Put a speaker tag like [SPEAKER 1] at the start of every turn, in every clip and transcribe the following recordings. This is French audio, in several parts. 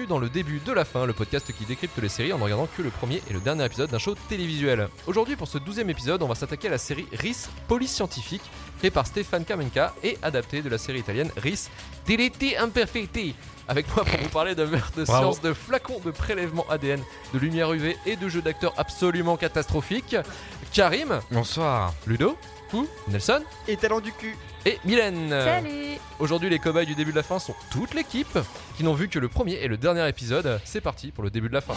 [SPEAKER 1] bienvenue dans le début de la fin, le podcast qui décrypte les séries en ne regardant que le premier et le dernier épisode d'un show télévisuel. Aujourd'hui, pour ce douzième épisode, on va s'attaquer à la série RIS Police Scientifique, créée par Stéphane Kamenka et adaptée de la série italienne RIS Deletti Imperfetti. Avec moi pour vous parler de meurtre de
[SPEAKER 2] Bravo.
[SPEAKER 1] science, de flacons de prélèvement ADN, de lumière UV et de jeux d'acteurs absolument catastrophiques, Karim,
[SPEAKER 2] Bonsoir.
[SPEAKER 1] Ludo, Nelson
[SPEAKER 3] Et talent du cul.
[SPEAKER 1] et Mylène.
[SPEAKER 4] Salut
[SPEAKER 1] Aujourd'hui, les cobayes du début de la fin sont toute l'équipe qui n'ont vu que le premier et le dernier épisode. C'est parti pour le début de la fin.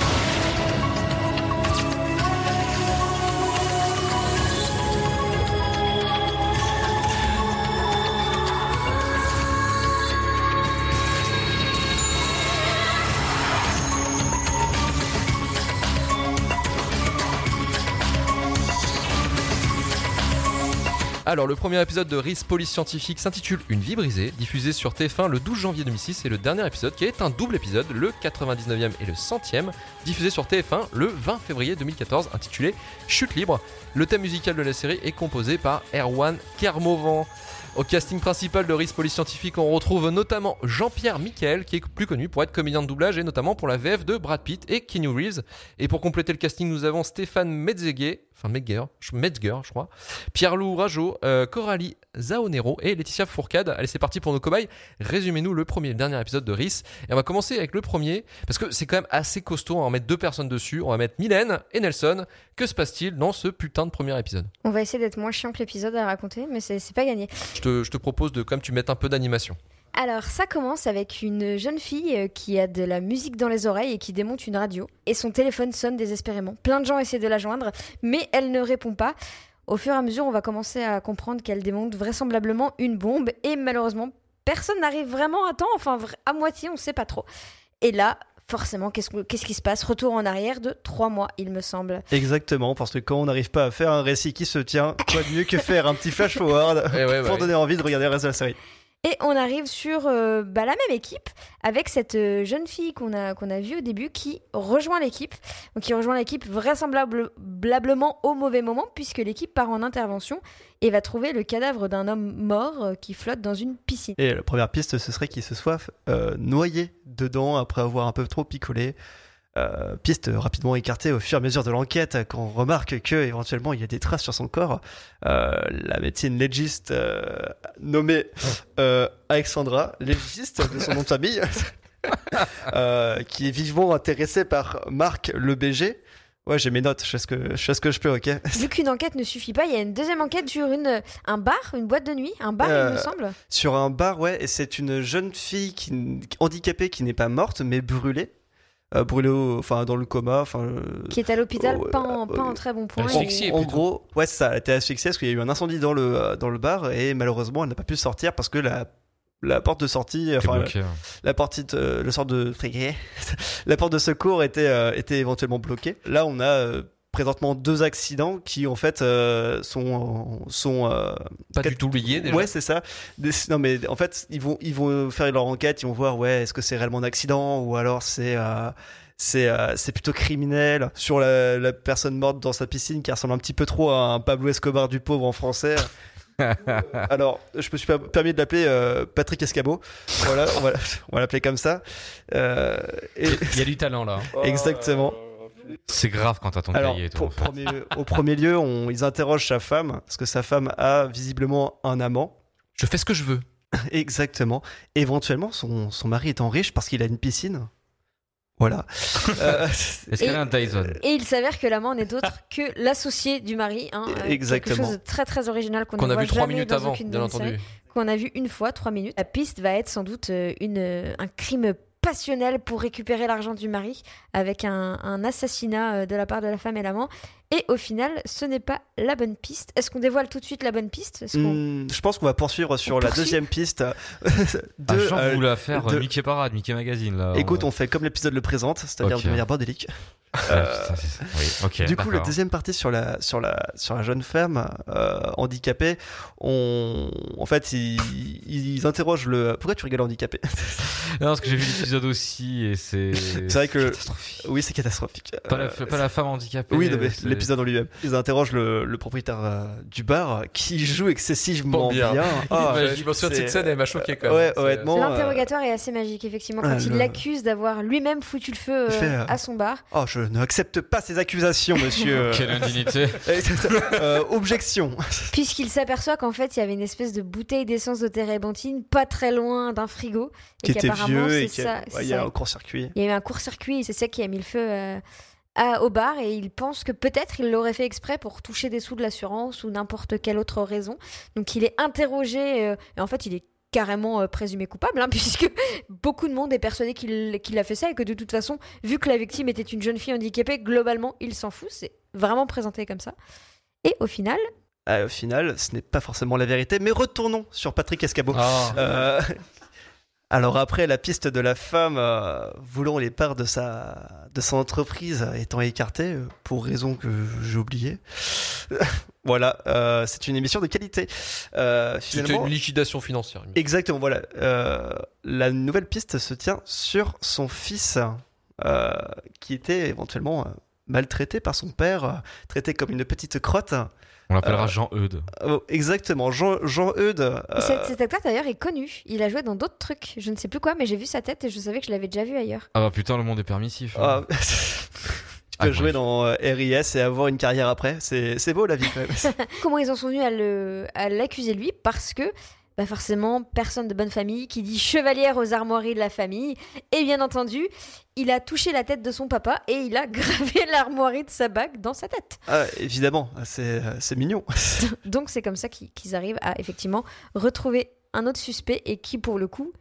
[SPEAKER 1] Alors, le premier épisode de RIS Police Scientifique s'intitule Une vie brisée, diffusé sur TF1 le 12 janvier 2006, et le dernier épisode qui est un double épisode, le 99e et le 100e, diffusé sur TF1 le 20 février 2014, intitulé Chute libre. Le thème musical de la série est composé par Erwan Kermovan. Au casting principal de RIS Police Scientifique, on retrouve notamment Jean-Pierre Michael, qui est plus connu pour être comédien de doublage et notamment pour la VF de Brad Pitt et Keanu Reeves. Et pour compléter le casting, nous avons Stéphane Metzger, enfin Metzger, je- Metzger, je crois, Pierre-Loup Rajo, euh, Coralie Zaonero et Laetitia Fourcade. Allez, c'est parti pour nos cobayes. Résumez-nous le premier le dernier épisode de RIS. Et on va commencer avec le premier, parce que c'est quand même assez costaud. On va en mettre deux personnes dessus. On va mettre Mylène et Nelson. Que se passe-t-il dans ce putain de premier épisode?
[SPEAKER 4] On va essayer d'être moins chiant que l'épisode à raconter, mais c'est pas gagné.
[SPEAKER 1] je te, je te propose de quand même tu mettes un peu d'animation.
[SPEAKER 4] Alors, ça commence avec une jeune fille euh, qui a de la musique dans les oreilles et qui démonte une radio. Et son téléphone sonne désespérément. Plein de gens essaient de la joindre, mais elle ne répond pas. Au fur et à mesure, on va commencer à comprendre qu'elle démonte vraisemblablement une bombe. Et malheureusement, personne n'arrive vraiment à temps. Enfin, à moitié, on sait pas trop. Et là, forcément, qu'est-ce que- qu'est-ce qui se passe? Retour en arrière de trois mois, il me semble.
[SPEAKER 3] Exactement, parce que quand on n'arrive pas à faire un récit qui se tient, quoi de mieux que faire un petit flash forward
[SPEAKER 1] Eh ouais,
[SPEAKER 3] pour
[SPEAKER 1] ouais.
[SPEAKER 3] donner envie de regarder le reste de la série?
[SPEAKER 4] Et on arrive sur euh, bah, la même équipe avec cette euh, jeune fille qu'on a, a vue au début qui rejoint l'équipe. Donc qui rejoint l'équipe vraisemblablement au mauvais moment puisque l'équipe part en intervention et va trouver le cadavre d'un homme mort euh, qui flotte dans une piscine.
[SPEAKER 3] Et la première piste, ce serait qu'il se soit noyé dedans après avoir un peu trop picolé. Euh, piste rapidement écartée au fur et à mesure de l'enquête quand on remarque que éventuellement il y a des traces sur son corps. Euh, la médecine légiste euh, nommée Alexandra, légiste de son nom de famille, qui est vivement intéressée par Marc le BG. Ouais, j'ai mes notes, je fais ce que je, fais ce que je peux, ok
[SPEAKER 4] Vu qu'une enquête ne suffit pas, il y a une deuxième enquête sur une, un bar, une boîte de nuit, un bar il me semble.
[SPEAKER 3] Sur un bar, ouais, et c'est une jeune fille qui, handicapée qui n'est pas morte, mais brûlée. Euh, brûlée au- enfin, dans le coma. Enfin, euh,
[SPEAKER 4] Qui est à l'hôpital, pas, en,
[SPEAKER 3] euh,
[SPEAKER 4] pas en très bon point.
[SPEAKER 3] En, en gros, ouais, ça, elle était asphyxiée parce qu'il y a eu un incendie dans le, euh, dans le bar et malheureusement elle n'a pas pu sortir parce que la, la porte de sortie, enfin, la,
[SPEAKER 2] bloqué.
[SPEAKER 3] la porte de, le sort de, la porte de secours était, euh, était éventuellement bloquée. Là, on a euh, présentement deux accidents qui en fait euh, sont, sont euh,
[SPEAKER 1] Pas du tout lié déjà.
[SPEAKER 3] Ouais, c'est ça. Des- Non, mais en fait, ils vont, ils vont faire leur enquête, ils vont voir, ouais, est-ce que c'est réellement un accident ou alors c'est, euh, c'est, euh, c'est plutôt criminel. Sur la, la personne morte dans sa piscine qui ressemble un petit peu trop à un Pablo Escobar du pauvre en français. alors, je me suis pas permis de l'appeler euh, Patrick Escabeau. Voilà, on va, on va l'appeler comme ça. Euh, et-
[SPEAKER 2] Il y a du talent là. hein.
[SPEAKER 3] exactement.
[SPEAKER 2] C'est grave quand t'as ton
[SPEAKER 3] Alors,
[SPEAKER 2] cahier.
[SPEAKER 3] premier- au premier lieu, on, ils interrogent sa femme, parce que sa femme a visiblement un amant.
[SPEAKER 1] Je fais ce que je veux.
[SPEAKER 3] Exactement. Éventuellement, son, son mari étant riche parce qu'il a une piscine. Voilà. Euh,
[SPEAKER 2] Est-ce qu'elle a un Dyson
[SPEAKER 4] Et il s'avère que l'amant n'est autre que l'associé du mari. Hein, euh,
[SPEAKER 3] Exactement.
[SPEAKER 4] Quelque chose de très très original qu'on
[SPEAKER 1] a
[SPEAKER 4] voit
[SPEAKER 1] vu trois minutes avant, bien entendu.
[SPEAKER 4] qu'on a vu une fois, trois minutes. La piste va être sans doute euh, une, un crime passionnel pour récupérer l'argent du mari avec un, un assassinat euh, de la part de la femme et l'amant. Et au final, ce n'est pas la bonne piste. Est-ce qu'on dévoile tout de suite la bonne piste? Est-ce qu'on-
[SPEAKER 3] hmm, je pense qu'on va poursuivre sur
[SPEAKER 4] On
[SPEAKER 3] la
[SPEAKER 4] poursuit
[SPEAKER 3] deuxième piste.
[SPEAKER 2] Ah,
[SPEAKER 3] de,
[SPEAKER 2] Jean
[SPEAKER 3] euh,
[SPEAKER 2] voulait faire
[SPEAKER 3] de-
[SPEAKER 2] Mickey Parade, Mickey Magazine là.
[SPEAKER 3] Écoute, on fait comme l'épisode le présente, c'est-à-dire de manière bordélique. Euh,
[SPEAKER 2] Ah, c'est ça. Oui, ok.
[SPEAKER 3] du coup, la deuxième partie sur la, sur la, sur la jeune femme euh, handicapée, on, en fait, ils, ils interrogent le. Pourquoi tu rigoles handicapé
[SPEAKER 2] Non, parce que j'ai vu l'épisode aussi et c'est.
[SPEAKER 3] C'est vrai que-
[SPEAKER 2] catastrophique.
[SPEAKER 3] Oui, c'est catastrophique.
[SPEAKER 2] Pas la,
[SPEAKER 3] Euh,
[SPEAKER 2] pas la femme handicapée.
[SPEAKER 3] Oui, l'épisode en lui-même. Ils interrogent le, le propriétaire euh, du bar qui joue excessivement
[SPEAKER 1] Bon, bien.
[SPEAKER 3] bien. Ah,
[SPEAKER 1] Ouais, je me souviens de cette scène, elle m'a choqué quand même.
[SPEAKER 3] Ouais, honnêtement. euh,
[SPEAKER 4] L'interrogatoire est assez magique, effectivement, quand
[SPEAKER 3] Ah,
[SPEAKER 4] il
[SPEAKER 3] le-
[SPEAKER 4] l'accuse d'avoir lui-même foutu le feu euh,
[SPEAKER 3] euh,
[SPEAKER 4] à son bar.
[SPEAKER 3] Oh, je n'accepte pas ces accusations, monsieur.
[SPEAKER 2] Quelle indignité.
[SPEAKER 3] Euh, objection.
[SPEAKER 4] Puisqu'il s'aperçoit qu'en fait, il y avait une espèce de bouteille d'essence de térébenthine pas très loin d'un frigo.
[SPEAKER 3] Qui
[SPEAKER 4] et
[SPEAKER 3] était
[SPEAKER 4] qu'apparemment,
[SPEAKER 3] vieux et qui a... ouais, y a un court-circuit.
[SPEAKER 4] Il y a eu un court-circuit et c'est ça qui a mis le feu euh, à- au bar et il pense que peut-être il l'aurait fait exprès pour toucher des sous de l'assurance ou n'importe quelle autre raison. Donc il est interrogé euh, et en fait il est carrément euh, présumé coupable hein, puisque beaucoup de monde est persuadé qu'il qu'il a fait ça et que de toute façon vu que la victime était une jeune fille handicapée globalement il s'en fout c'est vraiment présenté comme ça et au final
[SPEAKER 3] Ah, au final, ce n'est pas forcément la vérité, mais retournons sur Patrick Escabeau.
[SPEAKER 2] Ah.
[SPEAKER 3] Euh, Alors après, la piste de la femme euh, voulant les parts de sa, de son entreprise étant écartée, euh, pour raison que j'ai oublié. voilà, euh, c'est une émission de qualité. Euh,
[SPEAKER 1] C'était une liquidation financière.
[SPEAKER 3] Exactement, voilà. La nouvelle piste se tient sur son fils, qui était éventuellement maltraité par son père, traité comme une petite crotte.
[SPEAKER 2] On l'appellera
[SPEAKER 3] Euh,
[SPEAKER 2] Jean Eudes.
[SPEAKER 3] Oh, exactement, Jean, Jean Eudes. euh,
[SPEAKER 4] cet, cet acteur d'ailleurs est connu il a joué dans d'autres trucs je ne sais plus quoi mais j'ai vu sa tête et je savais que je l'avais déjà vu ailleurs
[SPEAKER 2] Ah bah putain, le monde est permissif.
[SPEAKER 3] ah,
[SPEAKER 2] hein.
[SPEAKER 3] tu peux
[SPEAKER 2] Ah,
[SPEAKER 3] jouer dans euh, RIS et avoir une carrière après. C'est beau la vie quand même.
[SPEAKER 4] Comment ils en sont venus à l'accuser lui? Parce que, bah forcément, personne de bonne famille qui dit chevalière aux armoiries de la famille. Et bien entendu, il a touché la tête de son papa et il a gravé l'armoirie de sa bague dans sa tête.
[SPEAKER 3] Ah, évidemment, c'est euh, mignon.
[SPEAKER 4] Donc c'est comme ça qu'ils qu'ils arrivent à effectivement retrouver un autre suspect et qui, pour le coup,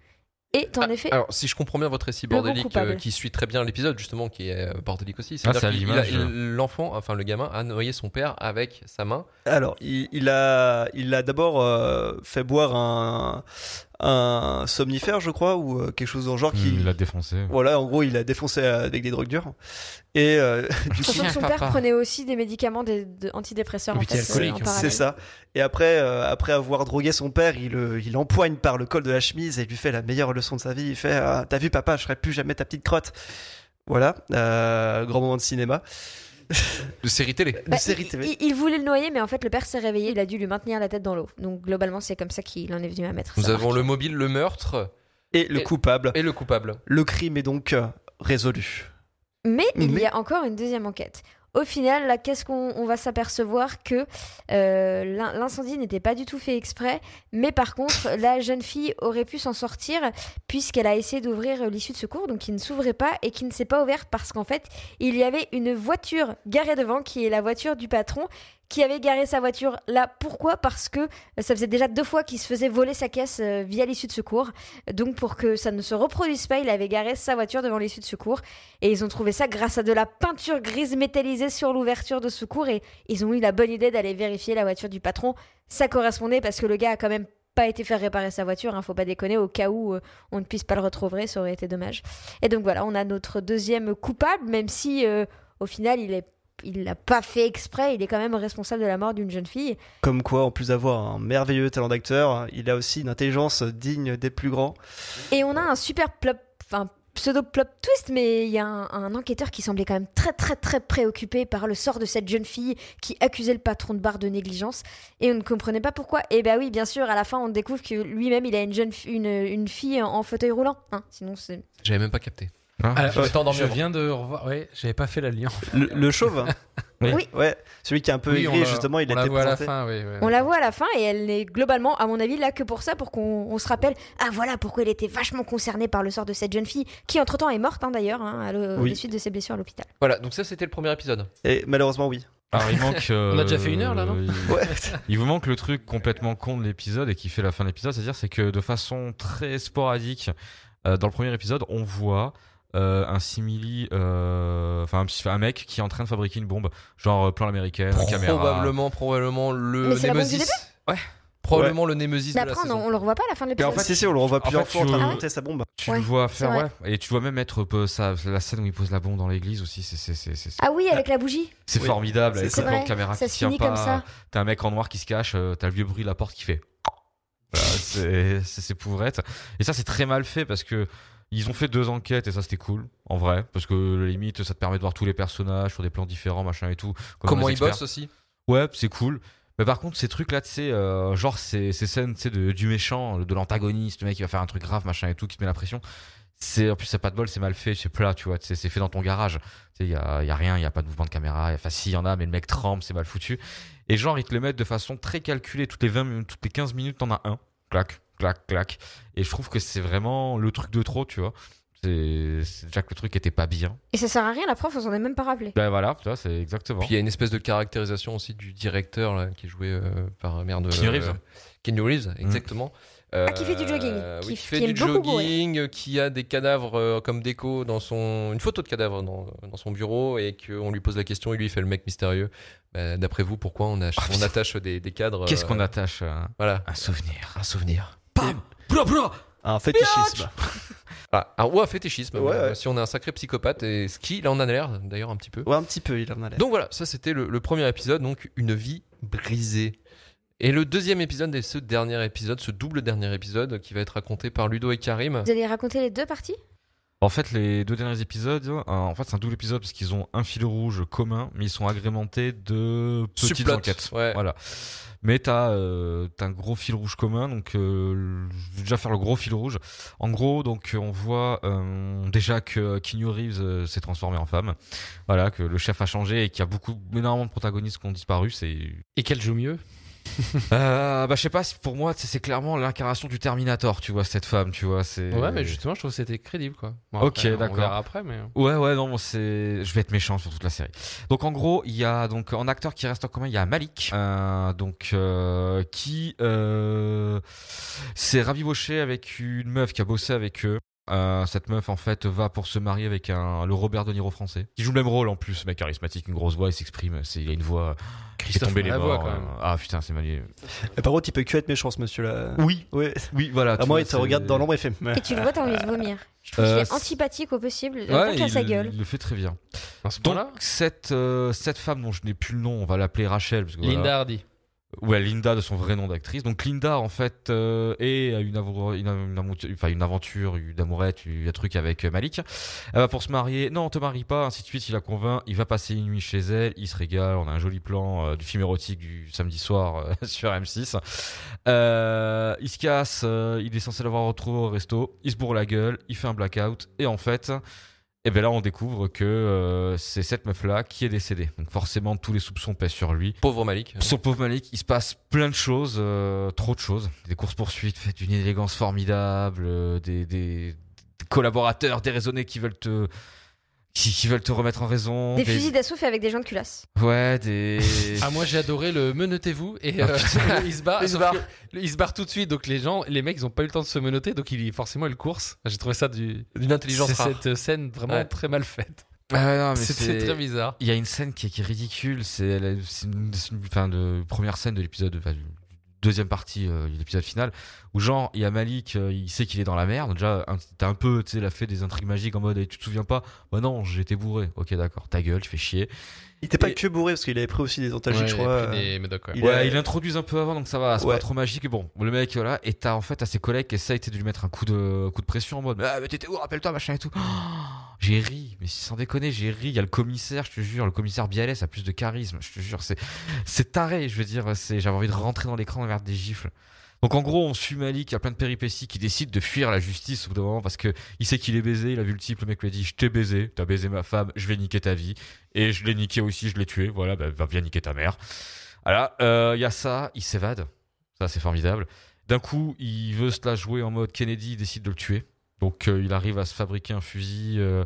[SPEAKER 4] est en
[SPEAKER 1] Ah,
[SPEAKER 4] effet.
[SPEAKER 1] Alors, si je comprends bien votre récit bordélique, euh, qui suit très bien l'épisode, justement, qui est euh, bordélique aussi,
[SPEAKER 2] Ah,
[SPEAKER 1] c'est-à-dire
[SPEAKER 2] c'est à
[SPEAKER 1] qu'il- il a-
[SPEAKER 2] l'image.
[SPEAKER 1] il- l'enfant, enfin le gamin, a noyé son père avec sa main.
[SPEAKER 3] Alors, il, il a, il a d'abord euh, fait boire un, un somnifère, je crois, ou euh, quelque chose dans le genre qui.
[SPEAKER 2] Il l'a défoncé.
[SPEAKER 3] Voilà, en gros, il a défoncé avec des drogues dures. Et euh, du coup,
[SPEAKER 4] son
[SPEAKER 2] Papa.
[SPEAKER 4] père prenait aussi des médicaments des, de- antidépresseurs en fait,
[SPEAKER 2] alcoolique.
[SPEAKER 4] en
[SPEAKER 2] C'est
[SPEAKER 3] ça. Et après, euh, après avoir drogué son père, il, le- il empoigne par le col de la chemise et lui fait la meilleure leçon de sa vie. Il fait ah, T'as vu, papa, je ferai plus jamais ta petite crotte. Voilà, euh, grand moment de cinéma.
[SPEAKER 1] De série télé.
[SPEAKER 3] De
[SPEAKER 4] Bah,
[SPEAKER 3] série
[SPEAKER 4] il,
[SPEAKER 3] TV.
[SPEAKER 4] il- il voulait le noyer, mais en fait, le père s'est réveillé. Il a dû lui maintenir la tête dans l'eau. Donc, globalement, c'est comme ça qu'il en est venu à mettre.
[SPEAKER 1] Nous avons
[SPEAKER 4] marque.
[SPEAKER 1] le mobile, le meurtre
[SPEAKER 3] Et le
[SPEAKER 1] Et-
[SPEAKER 3] coupable.
[SPEAKER 1] et le coupable.
[SPEAKER 3] Le crime est donc euh, résolu.
[SPEAKER 4] Mais il y a encore une deuxième enquête. Au final, là, qu'est-ce qu'on on va s'apercevoir que euh, l'in- l'incendie n'était pas du tout fait exprès, mais par contre, la jeune fille aurait pu s'en sortir puisqu'elle a essayé d'ouvrir l'issue de secours, donc qui ne s'ouvrait pas et qui ne s'est pas ouverte parce qu'en fait, il y avait une voiture garée devant, qui est la voiture du patron, qui avait garé sa voiture là. Pourquoi? Parce que ça faisait déjà deux fois qu'il se faisait voler sa caisse euh, via l'issue de secours. Donc pour que ça ne se reproduise pas, il avait garé sa voiture devant l'issue de secours. Et ils ont trouvé ça grâce à de la peinture grise métallisée sur l'ouverture de secours. Et ils ont eu la bonne idée d'aller vérifier la voiture du patron. Ça correspondait parce que le gars a quand même pas été faire réparer sa voiture, hein, faut pas déconner, au cas où euh, on ne puisse pas le retrouver, ça aurait été dommage. Et donc voilà, on a notre deuxième coupable, même si euh, au final il est il l'a pas fait exprès, il est quand même responsable de la mort d'une jeune fille.
[SPEAKER 3] Comme quoi, en plus d'avoir un merveilleux talent d'acteur, il a aussi une intelligence digne des plus grands.
[SPEAKER 4] Et on a un super plot, enfin pseudo plot twist, mais il y a un, un enquêteur qui semblait quand même très très très préoccupé par le sort de cette jeune fille qui accusait le patron de bar de négligence et on ne comprenait pas pourquoi. Et bah oui, bien sûr, à la fin on découvre que lui-même il a une jeune une, une fille en, en fauteuil roulant. Hein, sinon c'est
[SPEAKER 1] J'avais même pas capté.
[SPEAKER 5] Ah,
[SPEAKER 1] Je m'étais endormi
[SPEAKER 5] je viens de revoir. Ouais, j'avais pas fait la lien.
[SPEAKER 3] Le, le chauve hein.
[SPEAKER 2] Oui.
[SPEAKER 4] Oui.
[SPEAKER 3] Ouais, celui qui est un peu
[SPEAKER 5] Oui,
[SPEAKER 3] aigri,
[SPEAKER 5] la-
[SPEAKER 3] justement, il
[SPEAKER 5] on
[SPEAKER 3] a
[SPEAKER 5] la
[SPEAKER 3] été
[SPEAKER 5] voit à la
[SPEAKER 3] présenté.
[SPEAKER 5] fin, oui. ouais.
[SPEAKER 4] On la voit à la fin et elle est globalement, à mon avis, là que pour ça, pour qu'on on se rappelle, ah voilà pourquoi il était vachement concerné par le sort de cette jeune fille, qui entre-temps est morte hein, d'ailleurs, hein, à le- des suites de ses blessures à l'hôpital.
[SPEAKER 1] Voilà, donc ça c'était le premier épisode.
[SPEAKER 3] Et malheureusement, oui.
[SPEAKER 2] Alors il manque.
[SPEAKER 5] On a déjà fait une heure, là, non
[SPEAKER 2] euh, il-
[SPEAKER 3] Ouais.
[SPEAKER 2] Il vous manque le truc complètement con de l'épisode et qui fait la fin de l'épisode, c'est-à-dire c'est que de façon très sporadique, euh, dans le premier épisode, on voit euh, un simili, euh, enfin un, petit- un mec qui est en train de fabriquer une bombe, genre euh, plan américaine, caméra.
[SPEAKER 1] Probablement, probablement le
[SPEAKER 4] la
[SPEAKER 1] Nemesis. Ouais. Probablement le Némésis
[SPEAKER 4] Mais
[SPEAKER 1] de la
[SPEAKER 4] après, on, on le revoit pas à la fin de
[SPEAKER 2] Mais
[SPEAKER 4] l'épisode.
[SPEAKER 2] en fait,
[SPEAKER 3] si, si, on le revoit
[SPEAKER 2] en
[SPEAKER 3] plusieurs
[SPEAKER 2] fait,
[SPEAKER 3] fois en train
[SPEAKER 2] tu-
[SPEAKER 3] de monter sa bombe.
[SPEAKER 2] Tu
[SPEAKER 4] Ouais,
[SPEAKER 2] le vois faire, ouais. Et tu vois même mettre euh, ça, la scène où il pose la bombe dans l'église aussi. C'est c'est- c'est- c'est-
[SPEAKER 4] Ah oui, avec la bougie.
[SPEAKER 2] c'est
[SPEAKER 3] Oui.
[SPEAKER 2] formidable. Avec
[SPEAKER 4] vrai.
[SPEAKER 2] de caméra
[SPEAKER 4] Ça
[SPEAKER 2] qui
[SPEAKER 4] se
[SPEAKER 2] tient
[SPEAKER 4] finit
[SPEAKER 2] pas.
[SPEAKER 4] comme ça.
[SPEAKER 2] T'as un mec en noir qui se cache. euh, T'as le vieux bruit de la porte qui fait. Voilà, c'est c'est- c'est pouvrette. Et ça, c'est très mal fait parce que. Ils ont fait deux enquêtes et ça c'était cool en vrai parce que la limite ça te permet de voir tous les personnages sur des plans différents machin et tout. comme
[SPEAKER 1] Comment
[SPEAKER 2] les
[SPEAKER 1] il
[SPEAKER 2] experts.
[SPEAKER 1] bosse aussi
[SPEAKER 2] Ouais, c'est cool. Mais par contre, ces trucs-là, tu sais, euh, genre ces, ces scènes, tu sais, de- du méchant, de l'antagoniste, le mec qui va faire un truc grave, machin et tout, qui te met la pression. C'est en plus, c'est pas de bol, c'est mal fait, c'est plat, tu vois. C'est fait dans ton garage. Tu sais, y a, y a rien, y a pas de mouvement de caméra. Enfin, si y en a, mais le mec tremble, c'est mal foutu. Et genre, ils te le mettent de façon très calculée. Toutes les 20 minutes, toutes les 15 minutes, t'en as un. Clac, clac, clac. Et je trouve que c'est vraiment le truc de trop, tu vois. C'est déjà que le truc était pas bien.
[SPEAKER 4] Et ça sert à rien, la prof, on s'en est même pas rappelé.
[SPEAKER 2] Ben voilà, tu vois, c'est exactement.
[SPEAKER 1] Puis il y a une espèce de caractérisation aussi du directeur là, qui est joué euh, par euh, merde.
[SPEAKER 2] Keanu
[SPEAKER 1] euh,
[SPEAKER 2] Reeves.
[SPEAKER 1] Keanu Reeves, exactement. Euh,
[SPEAKER 4] Ah, qui fait du jogging,
[SPEAKER 1] oui,
[SPEAKER 4] qui-
[SPEAKER 1] qui fait
[SPEAKER 4] qui
[SPEAKER 1] du jogging, euh, qui a des cadavres euh, comme déco dans son. Une photo de cadavre dans, dans son bureau et qu'on lui pose la question et lui il fait le mec mystérieux. Bah, D'après vous, pourquoi on, ach-
[SPEAKER 2] Ah,
[SPEAKER 1] on attache des, des cadres
[SPEAKER 2] Qu'est-ce
[SPEAKER 1] euh,
[SPEAKER 2] qu'on attache à
[SPEAKER 1] Voilà,
[SPEAKER 2] un souvenir?
[SPEAKER 1] Un souvenir.
[SPEAKER 3] Un fétichisme.
[SPEAKER 1] Ah, un, ou un fétichisme,
[SPEAKER 3] Ouais, ouais.
[SPEAKER 1] si on est un sacré psychopathe, et ce qui, on en a l'air d'ailleurs un petit peu.
[SPEAKER 3] Ouais, un petit peu, il en a l'air.
[SPEAKER 1] Donc voilà, ça c'était le, le premier épisode, donc une vie brisée. Et le deuxième épisode et ce dernier épisode, ce double dernier épisode qui va être raconté par Ludo et Karim.
[SPEAKER 4] Vous allez raconter les deux parties?
[SPEAKER 2] En fait, les deux derniers épisodes, euh, en fait, c'est un double épisode parce qu'ils ont un fil rouge commun, mais ils sont agrémentés de petites
[SPEAKER 1] Subplot,
[SPEAKER 2] enquêtes.
[SPEAKER 1] ouais.
[SPEAKER 2] Voilà. Mais t'as euh, t'as un gros fil rouge commun, donc euh, je vais déjà faire le gros fil rouge. En gros, donc on voit euh, déjà que Keanu Reeves euh, s'est transformé en femme. Voilà, que le chef a changé et qu'il y a beaucoup, énormément de protagonistes qui ont disparu. C'est
[SPEAKER 5] Et qu'elle joue mieux
[SPEAKER 2] euh, bah je sais pas, pour moi c'est clairement l'incarnation du Terminator, tu vois cette femme, tu vois, c'est
[SPEAKER 5] Ouais, mais justement, je trouve que c'était crédible, quoi. Bon,
[SPEAKER 2] Ok, d'accord.
[SPEAKER 5] On verra après, mais.
[SPEAKER 2] Ouais, ouais, non, bon, c'est, je vais être méchant sur toute la série. Donc, en gros, il y a donc en acteur qui reste en commun, il y a Malik, euh, donc euh, qui euh, s'est rabiboché avec une meuf qui a bossé avec eux. Euh, cette meuf en fait va pour se marier avec un le Robert De Niro français qui joue le même rôle en plus mec charismatique une grosse voix il s'exprime c'est il a une voix fait
[SPEAKER 5] Christophe
[SPEAKER 2] tomber les morts
[SPEAKER 5] quand
[SPEAKER 2] euh.
[SPEAKER 5] même.
[SPEAKER 2] ah putain c'est mal
[SPEAKER 3] Mais par contre, il peut que être méchant, ce monsieur-là.
[SPEAKER 2] oui
[SPEAKER 3] Oui.
[SPEAKER 2] oui voilà
[SPEAKER 3] À moi, il te regarde dans l'ombre et fait.
[SPEAKER 4] Et tu le vois, t'as envie de vomir. Je trouve
[SPEAKER 2] Euh,
[SPEAKER 4] qu'il est antipathique au possible.
[SPEAKER 2] ouais, il,
[SPEAKER 4] sa gueule.
[SPEAKER 2] il le fait très bien donc cette euh, cette femme dont je n'ai plus le nom on va l'appeler Rachel parce que voilà.
[SPEAKER 5] Linda Hardy.
[SPEAKER 2] Ouais, Linda de son vrai nom d'actrice. Donc Linda en fait euh, est à une, une, une aventure, une aventure, une amourette, un truc avec euh, Malik. Elle va pour se marier. Non, on te marie pas. Ainsi de suite. Il la convainc. Il va passer une nuit chez elle. Il se régale. On a un joli plan euh, du film érotique du samedi soir euh, sur M6. Euh, il se casse. euh, il est censé l'avoir retrouvé au resto. Il se bourre la gueule. Il fait un blackout. Et en fait. Et bien là, on découvre que euh, c'est cette meuf-là qui est décédée. Donc forcément, tous les soupçons pèsent sur lui.
[SPEAKER 1] Pauvre Malik.
[SPEAKER 2] Sur Pauvre Malik, il se passe plein de choses, euh, trop de choses. Des courses-poursuites faites d'une élégance formidable, euh, des, des- des collaborateurs déraisonnés qui veulent te. Qui, qui veulent te remettre en raison.
[SPEAKER 4] Des fusils d'assaut faits avec des gens de culasse.
[SPEAKER 2] Ouais, des.
[SPEAKER 5] Ah, moi j'ai adoré le menottez-vous et
[SPEAKER 2] Ah,
[SPEAKER 5] euh, il se barre.
[SPEAKER 1] Il se barre.
[SPEAKER 5] que- il se barre tout de suite, donc les gens, les mecs, ils ont pas eu le temps de se menotter, donc il forcément il course. J'ai trouvé ça du.
[SPEAKER 1] D'une intelligence
[SPEAKER 5] C'est
[SPEAKER 1] rare.
[SPEAKER 5] cette scène vraiment
[SPEAKER 1] Ouais.
[SPEAKER 5] très mal faite.
[SPEAKER 2] Ah, non, mais
[SPEAKER 5] C'était
[SPEAKER 2] c'est-
[SPEAKER 5] très bizarre.
[SPEAKER 2] Il y a une scène qui est, qui est ridicule, c'est une, c'est une- enfin, de première scène de l'épisode, enfin, deuxième partie euh, de l'épisode final, où genre il y a Malik, euh, il sait qu'il est dans la merde. Déjà, t'as un peu, tu sais, il a fait des intrigues magiques en mode, Eh, tu te souviens pas? Bah non, j'étais bourré. Ok, d'accord, ta gueule, tu fais chier.
[SPEAKER 3] Il était pas
[SPEAKER 2] Et-
[SPEAKER 3] que bourré parce qu'il avait pris aussi des antalgiques,
[SPEAKER 5] Ouais,
[SPEAKER 3] je crois.
[SPEAKER 5] des médocs, ouais.
[SPEAKER 3] il
[SPEAKER 2] ouais,
[SPEAKER 3] a-
[SPEAKER 2] il introduise un peu avant, donc ça va, c'est
[SPEAKER 3] Ouais.
[SPEAKER 2] pas trop magique. Et bon, le mec, voilà, et t'as en fait t'as ses collègues qui essayent de lui mettre un coup de coup de pression en mode, ah, mais t'étais où, rappelle-toi, machin et tout. Oh, j'ai ri, mais sans déconner, j'ai ri. Il y a le commissaire, je te jure, le commissaire Bialès a plus de charisme, je te jure, c'est c'est taré, je veux dire, c'est j'avais envie de rentrer dans l'écran et mettre des gifles. Donc en gros, on suit Malik, il y a plein de péripéties qui décide de fuir la justice au bout d'un moment parce que il sait qu'il est baisé, il a vu le type, le mec lui a dit je t'ai baisé, t'as baisé ma femme, je vais niquer ta vie et je l'ai niqué aussi, je l'ai tué, voilà, bah, va bien niquer ta mère. Voilà, euh, il y a ça, il s'évade, ça c'est formidable. D'un coup, il veut se la jouer en mode Kennedy, il décide de le tuer. Donc euh, il arrive à se fabriquer un fusil euh,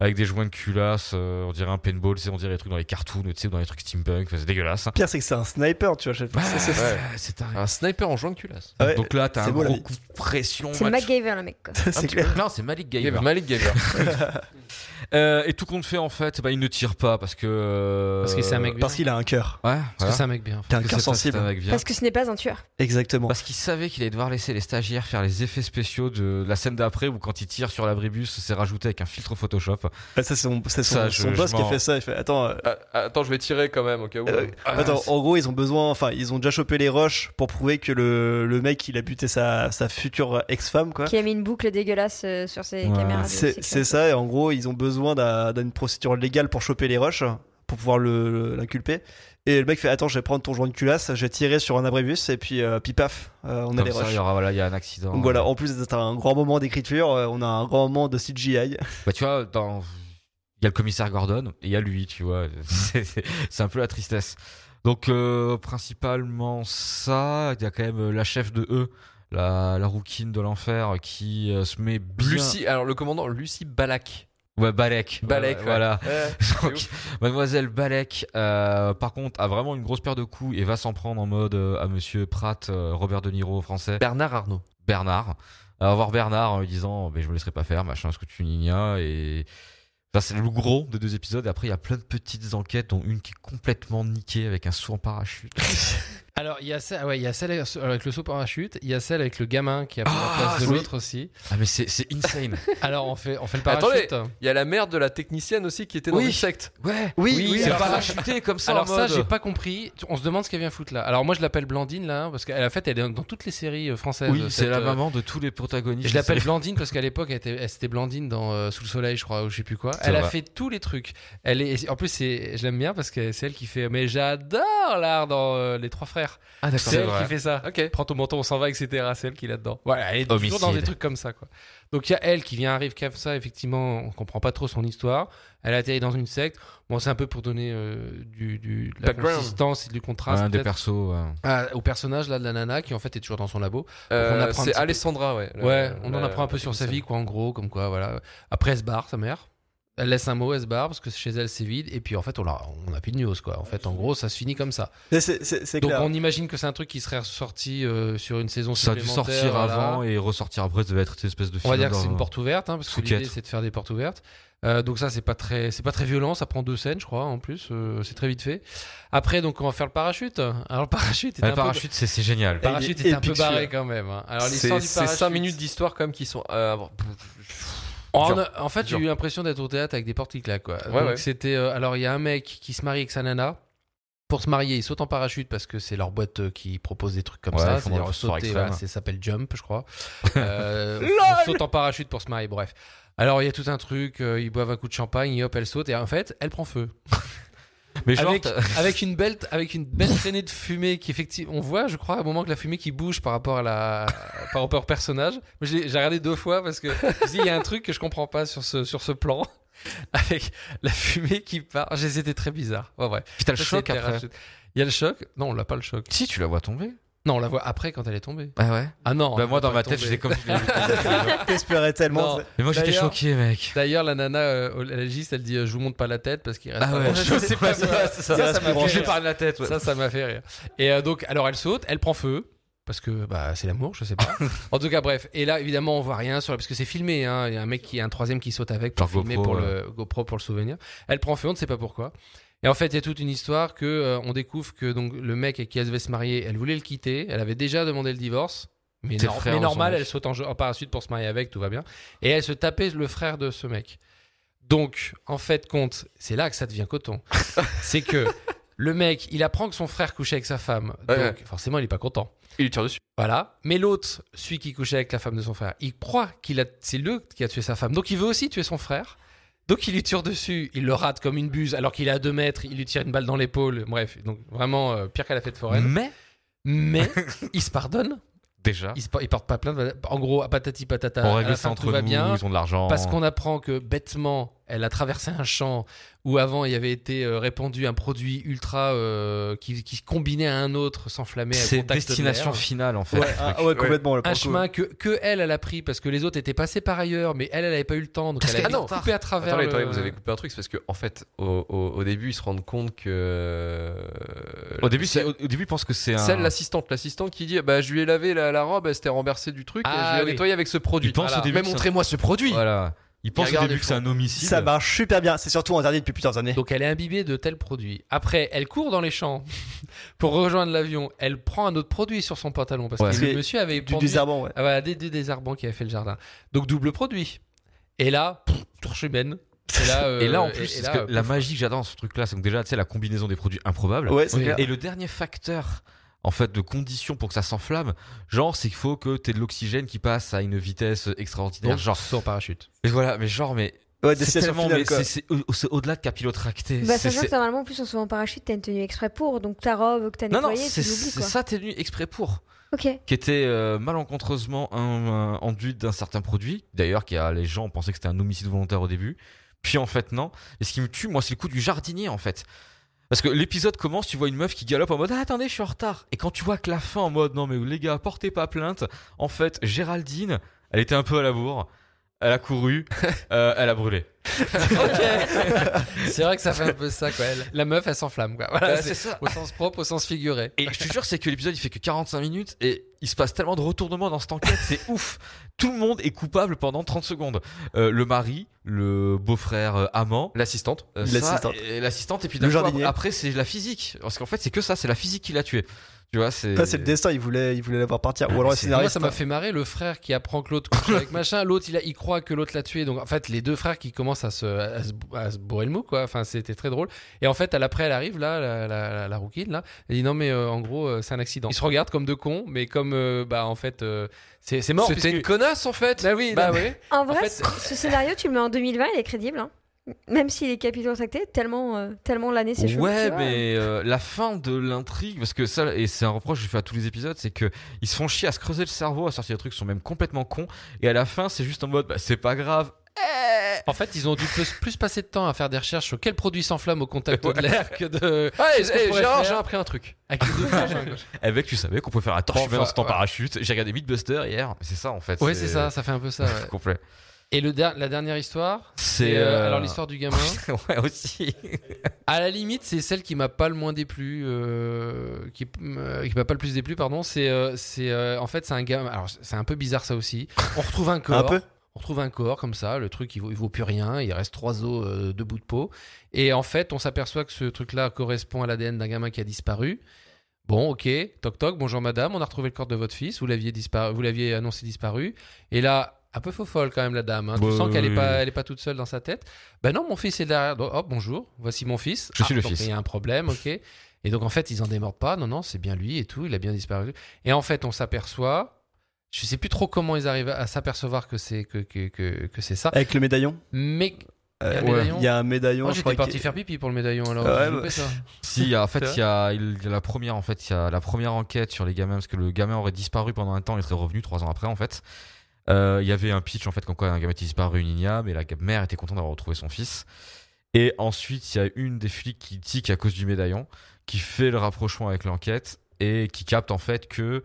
[SPEAKER 2] avec des joints de culasse, euh, on dirait un paintball, on dirait des trucs dans les cartoons, tu sais, dans les trucs steampunk, c'est dégueulasse.
[SPEAKER 3] Pire, c'est que c'est un sniper, tu vois. je- c'est- c'est-
[SPEAKER 1] Ouais. Un sniper en joint de culasse.
[SPEAKER 3] Ouais,
[SPEAKER 2] Donc là, t'as un
[SPEAKER 3] beau,
[SPEAKER 2] gros coup de pression.
[SPEAKER 4] C'est MacGyver, le mec. quoi.
[SPEAKER 3] c'est clair.
[SPEAKER 2] Non, c'est Malik Gamer.
[SPEAKER 1] Malik Gamer.
[SPEAKER 2] Euh, et tout compte fait, en fait, bah, il ne tire pas parce que. euh,
[SPEAKER 5] Parce que c'est un mec bien.
[SPEAKER 3] Parce qu'il a un cœur.
[SPEAKER 2] Ouais,
[SPEAKER 5] Parce
[SPEAKER 2] voilà.
[SPEAKER 5] que c'est un mec bien.
[SPEAKER 3] T'as un cœur sensible.
[SPEAKER 2] un mec bien.
[SPEAKER 4] Parce que ce n'est pas un tueur.
[SPEAKER 3] Exactement.
[SPEAKER 2] Parce qu'il savait qu'il allait devoir laisser les stagiaires faire les effets spéciaux de la scène d'après où quand il tire sur l'abribus, c'est rajouté avec un filtre Photoshop.
[SPEAKER 3] Ah, ça, c'est son, c'est son,
[SPEAKER 2] Ça, je-
[SPEAKER 3] son boss
[SPEAKER 2] je
[SPEAKER 3] qui a fait ça. Il fait Attends, euh,
[SPEAKER 1] Ah, attends, je vais tirer quand même au cas où.
[SPEAKER 3] euh, attends en gros, ils ont besoin. Enfin, ils ont déjà chopé les roches pour prouver que le, le mec, il a buté sa, sa future ex-femme, quoi.
[SPEAKER 4] Qui a mis une boucle dégueulasse sur ses
[SPEAKER 2] Ouais.
[SPEAKER 4] caméras.
[SPEAKER 3] c'est ça, et en gros, ils ont besoin d'un- d'une procédure légale pour choper les roches, pour pouvoir le- l'inculper. Et le mec fait Attends, je vais prendre ton joint de culasse, je vais tirer sur un abribus, et puis, euh, puis paf, euh, on a
[SPEAKER 2] Comme
[SPEAKER 3] les
[SPEAKER 2] ça, il y aura, voilà, il y a un accident.
[SPEAKER 3] Donc voilà, en plus d'être un grand moment d'écriture, euh, on a un grand moment de CGI.
[SPEAKER 2] Bah, tu vois, dans... il y a le commissaire Gordon et il y a lui, tu vois. C'est- C'est c'est un peu la tristesse. Donc, euh, principalement ça. Il y a quand même la chef de E, la, la rouquine de l'enfer, qui euh, se met bien.
[SPEAKER 1] Lucie, alors le commandant Lucie Balak.
[SPEAKER 2] Ouais, Balek.
[SPEAKER 1] Balek,
[SPEAKER 2] Ouais,
[SPEAKER 1] ouais.
[SPEAKER 2] Voilà. Donc, Mademoiselle Balek, euh, par contre, a vraiment une grosse paire de coups et va s'en prendre en mode euh, à Monsieur Pratt, euh, Robert De Niro français,
[SPEAKER 1] Bernard Arnault.
[SPEAKER 2] Bernard. À voir Bernard en lui disant, mais je me laisserai pas faire, machin, ce que tu n'ignas et ça c'est le gros des deux épisodes. Et après, il y a plein de petites enquêtes, dont une qui est complètement niquée avec un saut en parachute.
[SPEAKER 5] Alors, il y a celle, ouais, il y a celle avec le saut parachute, il y a celle avec le gamin qui a pris
[SPEAKER 2] Ah,
[SPEAKER 5] la place de
[SPEAKER 2] oui.
[SPEAKER 5] l'autre aussi.
[SPEAKER 2] Ah mais c'est c'est insane.
[SPEAKER 5] Alors, on fait, on fait le
[SPEAKER 1] Attendez.
[SPEAKER 5] parachute.
[SPEAKER 1] Il y a la mère de la technicienne aussi qui était dans
[SPEAKER 2] Oui.
[SPEAKER 1] une secte.
[SPEAKER 2] Ouais.
[SPEAKER 3] Oui,
[SPEAKER 5] Oui,
[SPEAKER 3] oui,
[SPEAKER 2] c'est
[SPEAKER 5] alors ça-
[SPEAKER 2] parachuté comme ça.
[SPEAKER 5] Alors
[SPEAKER 2] en
[SPEAKER 5] ça,
[SPEAKER 2] mode-
[SPEAKER 5] j'ai pas compris. On se demande ce qu'elle vient foutre là. Alors moi, je l'appelle Blandine là, parce qu'elle a fait, elle est dans toutes les séries euh, françaises.
[SPEAKER 2] Oui,
[SPEAKER 5] cette,
[SPEAKER 2] c'est la
[SPEAKER 5] euh,
[SPEAKER 2] maman de tous les protagonistes.
[SPEAKER 5] Je l'appelle Blandine parce qu'à l'époque, elle, était- elle c'était Blandine dans euh, Sous le soleil, je crois, ou je sais plus quoi.
[SPEAKER 2] C'est
[SPEAKER 5] Elle a fait tous les trucs. Elle est, en plus, c'est, je l'aime bien parce que c'est elle qui fait. Mais j'adore l'art dans euh, Les Trois Frères.
[SPEAKER 2] Ah d'accord.
[SPEAKER 5] C'est elle qui fait ça.
[SPEAKER 1] Ok.
[SPEAKER 5] Prends ton menton, on s'en va, etc. C'est elle qui est là-dedans. Voilà, elle est toujours dans des trucs comme ça, quoi. Donc il y a elle qui vient arrive comme ça, effectivement, on comprend pas trop son histoire. Elle atterrit dans une secte. Bon, c'est un peu pour donner euh, du, du, de la
[SPEAKER 1] Background.
[SPEAKER 5] consistance et du contraste
[SPEAKER 2] Un des
[SPEAKER 5] peut-être,
[SPEAKER 2] persos. ouais.
[SPEAKER 5] à- au personnage là de la nana qui en fait est toujours dans son labo.
[SPEAKER 1] Euh,
[SPEAKER 5] on apprend un
[SPEAKER 1] c'est
[SPEAKER 5] peu.
[SPEAKER 1] Alessandra, ouais. La-
[SPEAKER 5] ouais, on en
[SPEAKER 1] la-
[SPEAKER 5] apprend un peu
[SPEAKER 1] la
[SPEAKER 5] sur sa
[SPEAKER 1] technicienne.
[SPEAKER 5] vie, quoi, en gros, comme quoi, voilà. Après, elle se barre, sa mère. Elle laisse un mot, elle se barre parce que chez elle c'est vide. Et puis en fait, on a, on a plus de news, quoi. En fait, en gros, ça se finit comme ça.
[SPEAKER 3] C'est- c'est c'est
[SPEAKER 5] Donc
[SPEAKER 3] clair.
[SPEAKER 5] on imagine que c'est un truc qui serait ressorti euh, sur une saison
[SPEAKER 2] Ça a dû
[SPEAKER 5] supplémentaire.
[SPEAKER 2] sortir
[SPEAKER 5] voilà.
[SPEAKER 2] avant et ressortir après. Ça devait être une espèce de
[SPEAKER 5] On va dire que c'est une porte ouverte, hein, parce que l'idée c'est de faire des portes ouvertes. Euh, donc ça c'est pas très, c'est pas très violent, ça prend deux scènes, je crois, en plus, euh, c'est très vite fait. Après donc on va faire le parachute. Alors le parachute, est un
[SPEAKER 2] le
[SPEAKER 5] peu-
[SPEAKER 2] parachute, c'est c'est génial.
[SPEAKER 5] le parachute
[SPEAKER 3] est
[SPEAKER 5] est un peu
[SPEAKER 3] épique,
[SPEAKER 5] barré
[SPEAKER 3] celui-là.
[SPEAKER 5] quand même. hein. Alors
[SPEAKER 1] C'est
[SPEAKER 5] l'histoire du
[SPEAKER 1] c'est
[SPEAKER 5] parachute.
[SPEAKER 1] 5 minutes d'histoire quand même qui sont. euh,
[SPEAKER 5] En, fait, j'ai eu l'impression d'être au théâtre avec des portes qui claquent. Quoi.
[SPEAKER 1] Ouais,
[SPEAKER 5] c'était. euh, alors, il y a un mec qui se marie avec sa nana. Pour se marier, ils sautent en parachute parce que c'est leur boîte euh, qui propose des trucs comme
[SPEAKER 2] Ouais,
[SPEAKER 5] ça.
[SPEAKER 2] sport
[SPEAKER 5] sauter, voilà, ça s'appelle jump, je crois. Euh, on saute en parachute pour se marier, bref. Alors, il y a tout un truc, euh, ils boivent un coup de champagne, et hop, elle saute, et en fait, elle prend feu.
[SPEAKER 2] Mais genre,
[SPEAKER 5] Avec, une belle avec une belle traînée de fumée qui effectivement on voit je crois à un moment que la fumée qui bouge par rapport à la par rapport au personnage. J'ai regardé deux fois parce que il y a un truc que je comprends pas sur ce sur ce plan. Avec la fumée qui part. J'ai- c'était très bizarre. Ouais, ouais.
[SPEAKER 2] puis t'as le choc après.
[SPEAKER 5] il y a le choc. Non on l'a pas le choc.
[SPEAKER 2] Si tu la vois tomber.
[SPEAKER 5] Non on la voit après quand elle est tombée
[SPEAKER 2] Ah ouais?
[SPEAKER 5] ah non
[SPEAKER 2] Bah moi dans
[SPEAKER 5] pas
[SPEAKER 2] ma tête, j'étais comme.
[SPEAKER 3] T'espérais tellement.
[SPEAKER 5] Non.
[SPEAKER 2] Mais moi j'étais choqué, mec.
[SPEAKER 5] D'ailleurs, la nana, euh, la légiste, elle dit euh, Je vous montre pas la tête parce qu'il reste.
[SPEAKER 2] Ah
[SPEAKER 5] pas
[SPEAKER 2] ouais, je sais pas, c'est ça, ça.
[SPEAKER 5] Ça, ça m'a fait rire.
[SPEAKER 2] de la tête. ouais.
[SPEAKER 5] Ça, ça m'a fait rire. Et euh, donc, alors elle saute, elle prend feu. Parce que bah, c'est l'amour, je sais pas. en tout cas, bref. Et là, évidemment, on voit rien sur parce que c'est filmé. hein. Il y a un mec qui, un troisième qui saute avec pour
[SPEAKER 2] Genre
[SPEAKER 5] filmer
[SPEAKER 2] GoPro,
[SPEAKER 5] pour le GoPro pour le souvenir. Elle prend feu, on ne sait pas pourquoi. Et en fait, il y a toute une histoire que euh, on découvre que donc le mec avec qui elle devait se marier, elle voulait le quitter. Elle avait déjà demandé le divorce. Mais, nor- mais normal, elle saute en, jeu- en parachute pour se marier avec, tout va bien. Et elle se tapait le frère de ce mec. Donc, en fait, compte, c'est là que ça devient coton. c'est que le mec, il apprend que son frère couchait avec sa femme. Donc,
[SPEAKER 1] Ouais,
[SPEAKER 5] forcément, il est pas content.
[SPEAKER 1] Il lui tire dessus.
[SPEAKER 5] Voilà. Mais l'autre, celui qui couchait avec la femme de son frère, il croit qu'il a, c'est lui qui a tué sa femme. Donc, il veut aussi tuer son frère. Donc, il lui tire dessus. Il le rate comme une buse, alors qu'il est à deux mètres. Il lui tire une balle dans l'épaule. Bref, donc vraiment euh, pire qu'à la fête foraine.
[SPEAKER 2] Mais
[SPEAKER 5] Mais il se pardonne.
[SPEAKER 2] déjà,
[SPEAKER 5] Il, se, por- il porte pas plainte. En gros, à patati patata.
[SPEAKER 2] on règle ça entre
[SPEAKER 5] va
[SPEAKER 2] nous.
[SPEAKER 5] bien.
[SPEAKER 2] Ils ont de l'argent.
[SPEAKER 5] Parce qu'on apprend que bêtement, elle a traversé un champ où avant il y avait été euh, répandu un produit ultra euh, qui, qui combinait à un autre, s'enflammait à
[SPEAKER 2] c'est
[SPEAKER 5] contact de
[SPEAKER 2] destination finale en fait.
[SPEAKER 3] Ouais, ah, ouais, complètement. pour
[SPEAKER 5] Un chemin que, que elle, elle a pris parce que les autres étaient passés par ailleurs, mais elle, elle avait pas eu le temps. Donc
[SPEAKER 2] Parce
[SPEAKER 5] elle a coupée à travers.
[SPEAKER 1] Attendez,
[SPEAKER 5] le-
[SPEAKER 1] vous avez coupé un truc, c'est parce que en fait, au, au- au début, ils se rendent compte que. euh,
[SPEAKER 2] Au début, c'est- au, au début, ils pensent que c'est un.
[SPEAKER 1] Celle, l'assistante, l'assistante qui dit Bah, je lui ai lavé la, la robe, elle s'était renversée du truc, et
[SPEAKER 5] Ah,
[SPEAKER 1] je lui ai
[SPEAKER 5] oui.
[SPEAKER 1] nettoyé avec ce produit.
[SPEAKER 2] Pensent au début
[SPEAKER 1] Mais montrez-moi ce produit
[SPEAKER 2] Voilà. Il pense au début que c'est un homicide.
[SPEAKER 3] Ça marche super bien. C'est surtout interdit depuis plusieurs années.
[SPEAKER 5] Donc elle est imbibée de tels produits. Après, elle court dans les champs pour rejoindre l'avion. Elle prend un autre produit sur son pantalon parce
[SPEAKER 2] Ouais.
[SPEAKER 5] que le monsieur avait
[SPEAKER 3] du désherbant, ouais.
[SPEAKER 5] Ah voilà, des, des désherbants qui avaient fait le jardin. Donc double produit. Et là, pff, torche humaine. Et là, euh,
[SPEAKER 2] Et là, en plus,
[SPEAKER 5] et- et
[SPEAKER 2] parce
[SPEAKER 5] là,
[SPEAKER 2] que la
[SPEAKER 5] pouf.
[SPEAKER 2] magie que j'adore dans ce truc-là, c'est que déjà, tu sais, la combinaison des produits improbables.
[SPEAKER 3] Ouais, c'est
[SPEAKER 5] Oui.
[SPEAKER 3] clair.
[SPEAKER 2] Et le dernier facteur, en fait, de condition pour que ça s'enflamme, genre, c'est qu'il faut que tu aies de l'oxygène qui passe à une vitesse extraordinaire.
[SPEAKER 5] Donc,
[SPEAKER 2] genre,
[SPEAKER 5] sans parachute.
[SPEAKER 2] mais voilà, mais genre, mais
[SPEAKER 3] Ouais,
[SPEAKER 2] c'est
[SPEAKER 3] destination
[SPEAKER 2] tellement,
[SPEAKER 3] finale,
[SPEAKER 2] mais c'est- c'est au- c'est au-delà de capillotracté.
[SPEAKER 4] Bah,
[SPEAKER 2] C'est-
[SPEAKER 4] sachant que normalement, en plus, en se en parachute, t'as une tenue exprès pour. Donc ta robe que t'as
[SPEAKER 2] Non, non,
[SPEAKER 4] nettoyée,
[SPEAKER 2] c'est ça, t'es venu exprès pour.
[SPEAKER 4] Ok.
[SPEAKER 2] Qui était euh, malencontreusement un, un enduite d'un certain produit. D'ailleurs, qui a les gens pensaient que c'était un homicide volontaire au début. Puis en fait, non. Et ce qui me tue, moi, c'est le coup du jardinier, en fait. Parce que l'épisode commence, tu vois une meuf qui galope en mode ah, attendez, je suis en retard. Et quand tu vois que la fin en mode non, mais les gars, portez pas plainte. En fait, Géraldine, elle était un peu à la bourre. Elle a couru, euh, elle a brûlé.
[SPEAKER 5] C'est vrai que ça fait un peu ça, quoi. Elle- La meuf, elle s'enflamme, quoi. Voilà, c'est
[SPEAKER 2] c'est ça.
[SPEAKER 5] au sens propre, au sens figuré.
[SPEAKER 2] Et je te jure, c'est que l'épisode il fait que 45 minutes et il se passe tellement de retournements dans cette enquête, c'est ouf. Tout le monde est coupable pendant 30 secondes. Euh, le mari, le beau-frère euh, amant,
[SPEAKER 1] L'assistante.
[SPEAKER 2] euh, ça,
[SPEAKER 3] L'assistante.
[SPEAKER 2] et l'assistante et puis
[SPEAKER 3] Le
[SPEAKER 2] d'un coup,
[SPEAKER 3] jardinier.
[SPEAKER 2] après c'est la physique. Parce qu'en fait c'est que ça, c'est la physique qui l'a tué. Tu vois, c'est.
[SPEAKER 3] Là, c'est le destin, il voulait, il voulait l'avoir partir. Ou alors le
[SPEAKER 2] c'est-
[SPEAKER 5] Moi,
[SPEAKER 3] scénariste.
[SPEAKER 5] ça m'a fait marrer le frère qui apprend que l'autre couche avec machin. L'autre, il, a- il croit que l'autre l'a tué. Donc, en fait, les deux frères qui commencent à se, à se, à se bourrer le mou, quoi. Enfin, c'était très drôle. Et en fait, à l'après, elle arrive, là, la, la, la, la rouquine, là. Elle dit non, mais euh, en gros, euh, c'est un accident. Ils se regardent comme deux cons, mais comme, euh, bah, en fait, euh, c'est c'est mort.
[SPEAKER 1] C'était une connasse en fait.
[SPEAKER 5] Bah oui,
[SPEAKER 1] Bah ouais.
[SPEAKER 4] En vrai,
[SPEAKER 5] fait-
[SPEAKER 4] ce scénario, tu le mets en 2020, il est crédible. hein. Même s'il est capillotracté, tellement, euh, tellement l'année c'est chaud.
[SPEAKER 2] Ouais, mais euh, la fin de l'intrigue, parce que ça, et c'est un reproche que je fais à tous les épisodes, c'est que ils se font chier à se creuser le cerveau, à sortir des trucs qui sont même complètement cons, et à la fin, c'est juste en mode, bah, c'est pas grave.
[SPEAKER 5] En fait, ils ont dû plus, plus passer de temps à faire des recherches sur quel produit s'enflamme au contact de l'air que de.
[SPEAKER 1] Ouais, eh, Gérard,
[SPEAKER 5] faire
[SPEAKER 1] j'ai appris un truc.
[SPEAKER 5] Avec les deux frangins, quoi.
[SPEAKER 2] Avec, tu savais qu'on pouvait faire un torche en
[SPEAKER 5] enfin,
[SPEAKER 2] sautant
[SPEAKER 5] ouais.
[SPEAKER 2] parachute. J'ai regardé Mythbuster hier, c'est ça en fait.
[SPEAKER 5] Ouais, c'est ça, ça fait un peu ça. ouais.
[SPEAKER 2] complet.
[SPEAKER 5] Et le der- la dernière histoire
[SPEAKER 2] C'est
[SPEAKER 5] euh,
[SPEAKER 2] euh,
[SPEAKER 5] alors l'histoire du gamin.
[SPEAKER 2] ouais aussi.
[SPEAKER 5] À la limite, c'est celle qui m'a pas le moins déplu, euh, qui, euh, qui m'a pas le plus déplu, pardon. C'est, en fait, c'est un gamin. Alors, c'est un peu bizarre ça aussi. On retrouve un corps.
[SPEAKER 3] Un peu?
[SPEAKER 5] On retrouve un corps comme ça. Le truc, il vaut, il vaut plus rien. Il reste trois os de bout de peau. Et en fait, on s'aperçoit que ce truc-là correspond à l'ADN d'un gamin qui a disparu. Bon, ok, toc toc, bonjour madame, on a retrouvé le corps de votre fils, vous l'aviez disparu, vous l'aviez annoncé disparu. Et là, un peu faux folle quand même la dame. hein. Tu
[SPEAKER 2] Ouais,
[SPEAKER 5] sens qu'elle
[SPEAKER 2] oui,
[SPEAKER 5] est pas, elle est pas toute seule dans sa tête. Ben non, mon fils est derrière. Donc, hop, bonjour, voici mon fils.
[SPEAKER 2] Je suis le
[SPEAKER 5] donc
[SPEAKER 2] fils.
[SPEAKER 5] Il y a un problème, ok. Et donc en fait, ils en démordent pas. Non, non, c'est bien lui et tout. Il a bien disparu. Et en fait, on s'aperçoit. Je sais plus trop comment ils arrivent à s'apercevoir que c'est que, que, que, que c'est ça.
[SPEAKER 3] Avec le médaillon.
[SPEAKER 5] Mais
[SPEAKER 3] Euh,
[SPEAKER 5] Il y a un
[SPEAKER 3] ouais.
[SPEAKER 5] médaillon
[SPEAKER 3] Il y a un médaillon.
[SPEAKER 5] moi,
[SPEAKER 3] je
[SPEAKER 5] j'étais parti faire pipi pour le médaillon. Alors,
[SPEAKER 3] Ouais, bah.
[SPEAKER 5] ça.
[SPEAKER 2] Si, en fait,
[SPEAKER 5] C'est
[SPEAKER 2] il y a, il y a la première, en fait, il y a la première enquête sur les gamins, parce que le gamin aurait disparu pendant un temps, il serait revenu trois ans après, en fait. Euh, Il y avait un pitch, en fait, comme quoi un gamin était disparu, une igna, mais la mère était contente d'avoir retrouvé son fils. Et ensuite, il y a une des flics qui tique à cause du médaillon, qui fait le rapprochement avec l'enquête et qui capte, en fait, que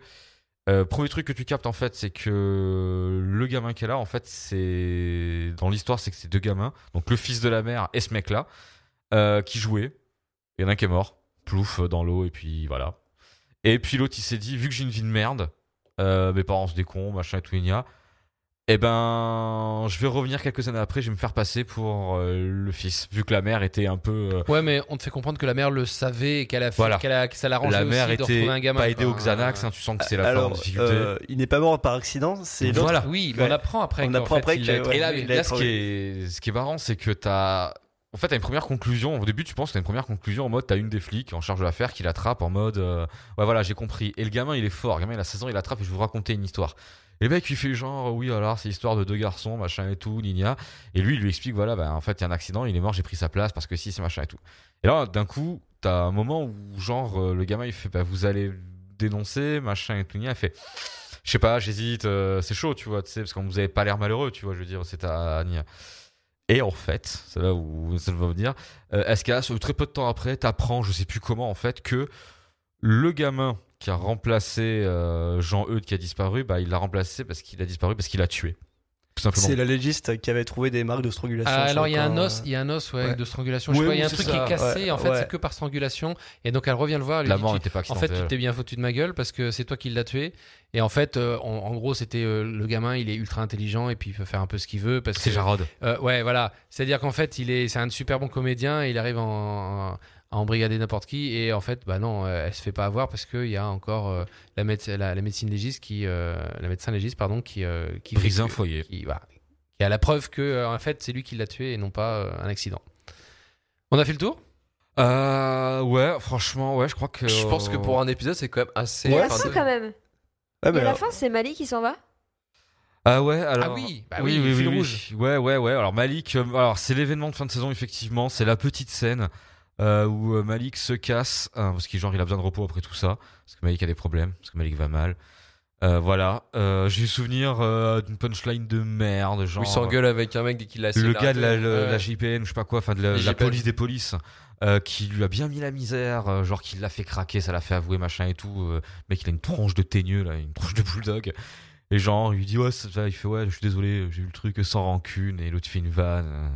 [SPEAKER 2] euh, premier truc que tu captes en fait, c'est que le gamin qu'elle a, en fait, c'est dans l'histoire, c'est que c'est deux gamins, donc le fils de la mère et ce mec-là, euh, qui jouaient. Il y en a un qui est mort, plouf dans l'eau et puis voilà. Et puis l'autre, il s'est dit, vu que j'ai une vie de merde, mes parents des cons, machin et tout, il y a. Eh ben, je vais revenir quelques années après, je vais me faire passer pour euh, le fils, vu que la mère était un peu. euh,
[SPEAKER 5] Ouais, mais on te fait comprendre que la mère le savait et qu'elle a fait,
[SPEAKER 2] Voilà.
[SPEAKER 5] qu'elle a, que ça l'arrangeait
[SPEAKER 2] la mère
[SPEAKER 5] aussi de retrouver
[SPEAKER 2] était
[SPEAKER 5] un gamin.
[SPEAKER 2] pas aidée au Xanax, hein, tu sens que c'est la
[SPEAKER 3] Alors,
[SPEAKER 2] difficulté.
[SPEAKER 3] euh, il n'est pas mort par accident, c'est.
[SPEAKER 2] Voilà.
[SPEAKER 5] Oui, mais on apprend après.
[SPEAKER 3] On apprend
[SPEAKER 5] fait,
[SPEAKER 3] après
[SPEAKER 5] il
[SPEAKER 3] que-
[SPEAKER 5] a été
[SPEAKER 3] ouais.
[SPEAKER 2] Et là,
[SPEAKER 3] il
[SPEAKER 2] là, ce, qui est, ce qui est marrant, c'est que t'as. En fait, t'as une première conclusion. Au début, tu penses que t'as une première conclusion en mode t'as une des flics en charge de l'affaire qui l'attrape en mode euh, ouais voilà j'ai compris. Et le gamin il est fort. Le gamin il a 16 ans, il l'attrape et je vais vous raconter une histoire. Et le mec il fait genre oui alors c'est l'histoire de deux garçons machin et tout Nina. Et lui il lui explique voilà bah, en fait il y a un accident, il est mort, j'ai pris sa place parce que si c'est machin et tout. Et là d'un coup t'as un moment où genre euh, le gamin il fait bah vous allez dénoncer machin et tout Nina. Il fait je sais pas j'hésite euh, c'est chaud tu vois tu sais parce que vous avez pas l'air malheureux tu vois je veux dire c'est à Nia. Et en fait, c'est là où ça va venir, euh, Escas, très peu de temps après, t'apprends, je sais plus comment en fait, que le gamin qui a remplacé euh, Jean-Eudes qui a disparu, bah, il l'a remplacé parce qu'il a disparu parce qu'il a tué.
[SPEAKER 3] C'est la légiste qui avait trouvé des marques de strangulation.
[SPEAKER 5] Ah, alors il y a un os, il y a un os ouais,
[SPEAKER 3] Ouais.
[SPEAKER 5] de strangulation. Je
[SPEAKER 3] Oui,
[SPEAKER 5] il y a un
[SPEAKER 3] oui,
[SPEAKER 5] truc qui est cassé.
[SPEAKER 3] ouais,
[SPEAKER 5] en fait,
[SPEAKER 3] ouais.
[SPEAKER 5] c'est que par strangulation. Et donc elle revient le voir. Elle
[SPEAKER 2] La mort n'était pas
[SPEAKER 5] En fait, tu t'es bien foutu de ma gueule parce que c'est toi qui l'as tué. Et en fait, euh, en, en gros, c'était euh, le gamin, il est ultra intelligent et puis il peut faire un peu ce qu'il veut parce
[SPEAKER 2] C'est Jarod.
[SPEAKER 5] Euh, ouais, voilà. C'est-à-dire qu'en fait, il est, c'est un super bon comédien. Et il arrive en, à embrigader n'importe qui. Et en fait, bah non, euh, elle se fait pas avoir parce qu'il y a encore euh, la, méde- la, la médecine légiste qui, euh, la médecin légiste, pardon, qui, euh, qui
[SPEAKER 2] Brise un
[SPEAKER 5] que-
[SPEAKER 2] foyer.
[SPEAKER 5] Qui, qui a la preuve que, euh, en fait, c'est lui qui l'a tué et non pas euh, un accident. On a fait le tour?
[SPEAKER 2] Euh, ouais, franchement, ouais, je crois que.
[SPEAKER 1] Je pense que pour un épisode, c'est quand même assez.
[SPEAKER 4] La
[SPEAKER 1] enfin,
[SPEAKER 4] fin,
[SPEAKER 1] de-
[SPEAKER 4] quand même.
[SPEAKER 3] Ouais,
[SPEAKER 4] Et à la fin, c'est Mali qui s'en va?
[SPEAKER 2] Ah ouais, alors.
[SPEAKER 5] oui, bah oui,
[SPEAKER 2] oui,
[SPEAKER 5] fil
[SPEAKER 2] oui,
[SPEAKER 5] rouge.
[SPEAKER 2] oui. Ouais, ouais, ouais. Alors Malik, alors c'est l'événement de fin de saison effectivement. C'est la petite scène euh, où euh, Malik se casse hein, parce qu'il genre il a besoin de repos après tout ça parce que Malik a des problèmes parce que Malik va mal. Euh, voilà. Euh, J'ai eu souvenir d'une punchline de merde, genre.
[SPEAKER 1] Où il s'engueule avec un mec dès qu'il a essayé
[SPEAKER 2] le gars de la, le- la JPN, je sais pas quoi, enfin de la, la police des polices, qui lui a bien mis la misère, genre qui l'a fait craquer, ça l'a fait avouer machin et tout. mec, il a une tronche de teigneux là, une tronche de bulldog. Et genre, il lui dit ouais, ça il fait ouais, je suis désolé, j'ai eu le truc sans rancune. Et l'autre fait une vanne.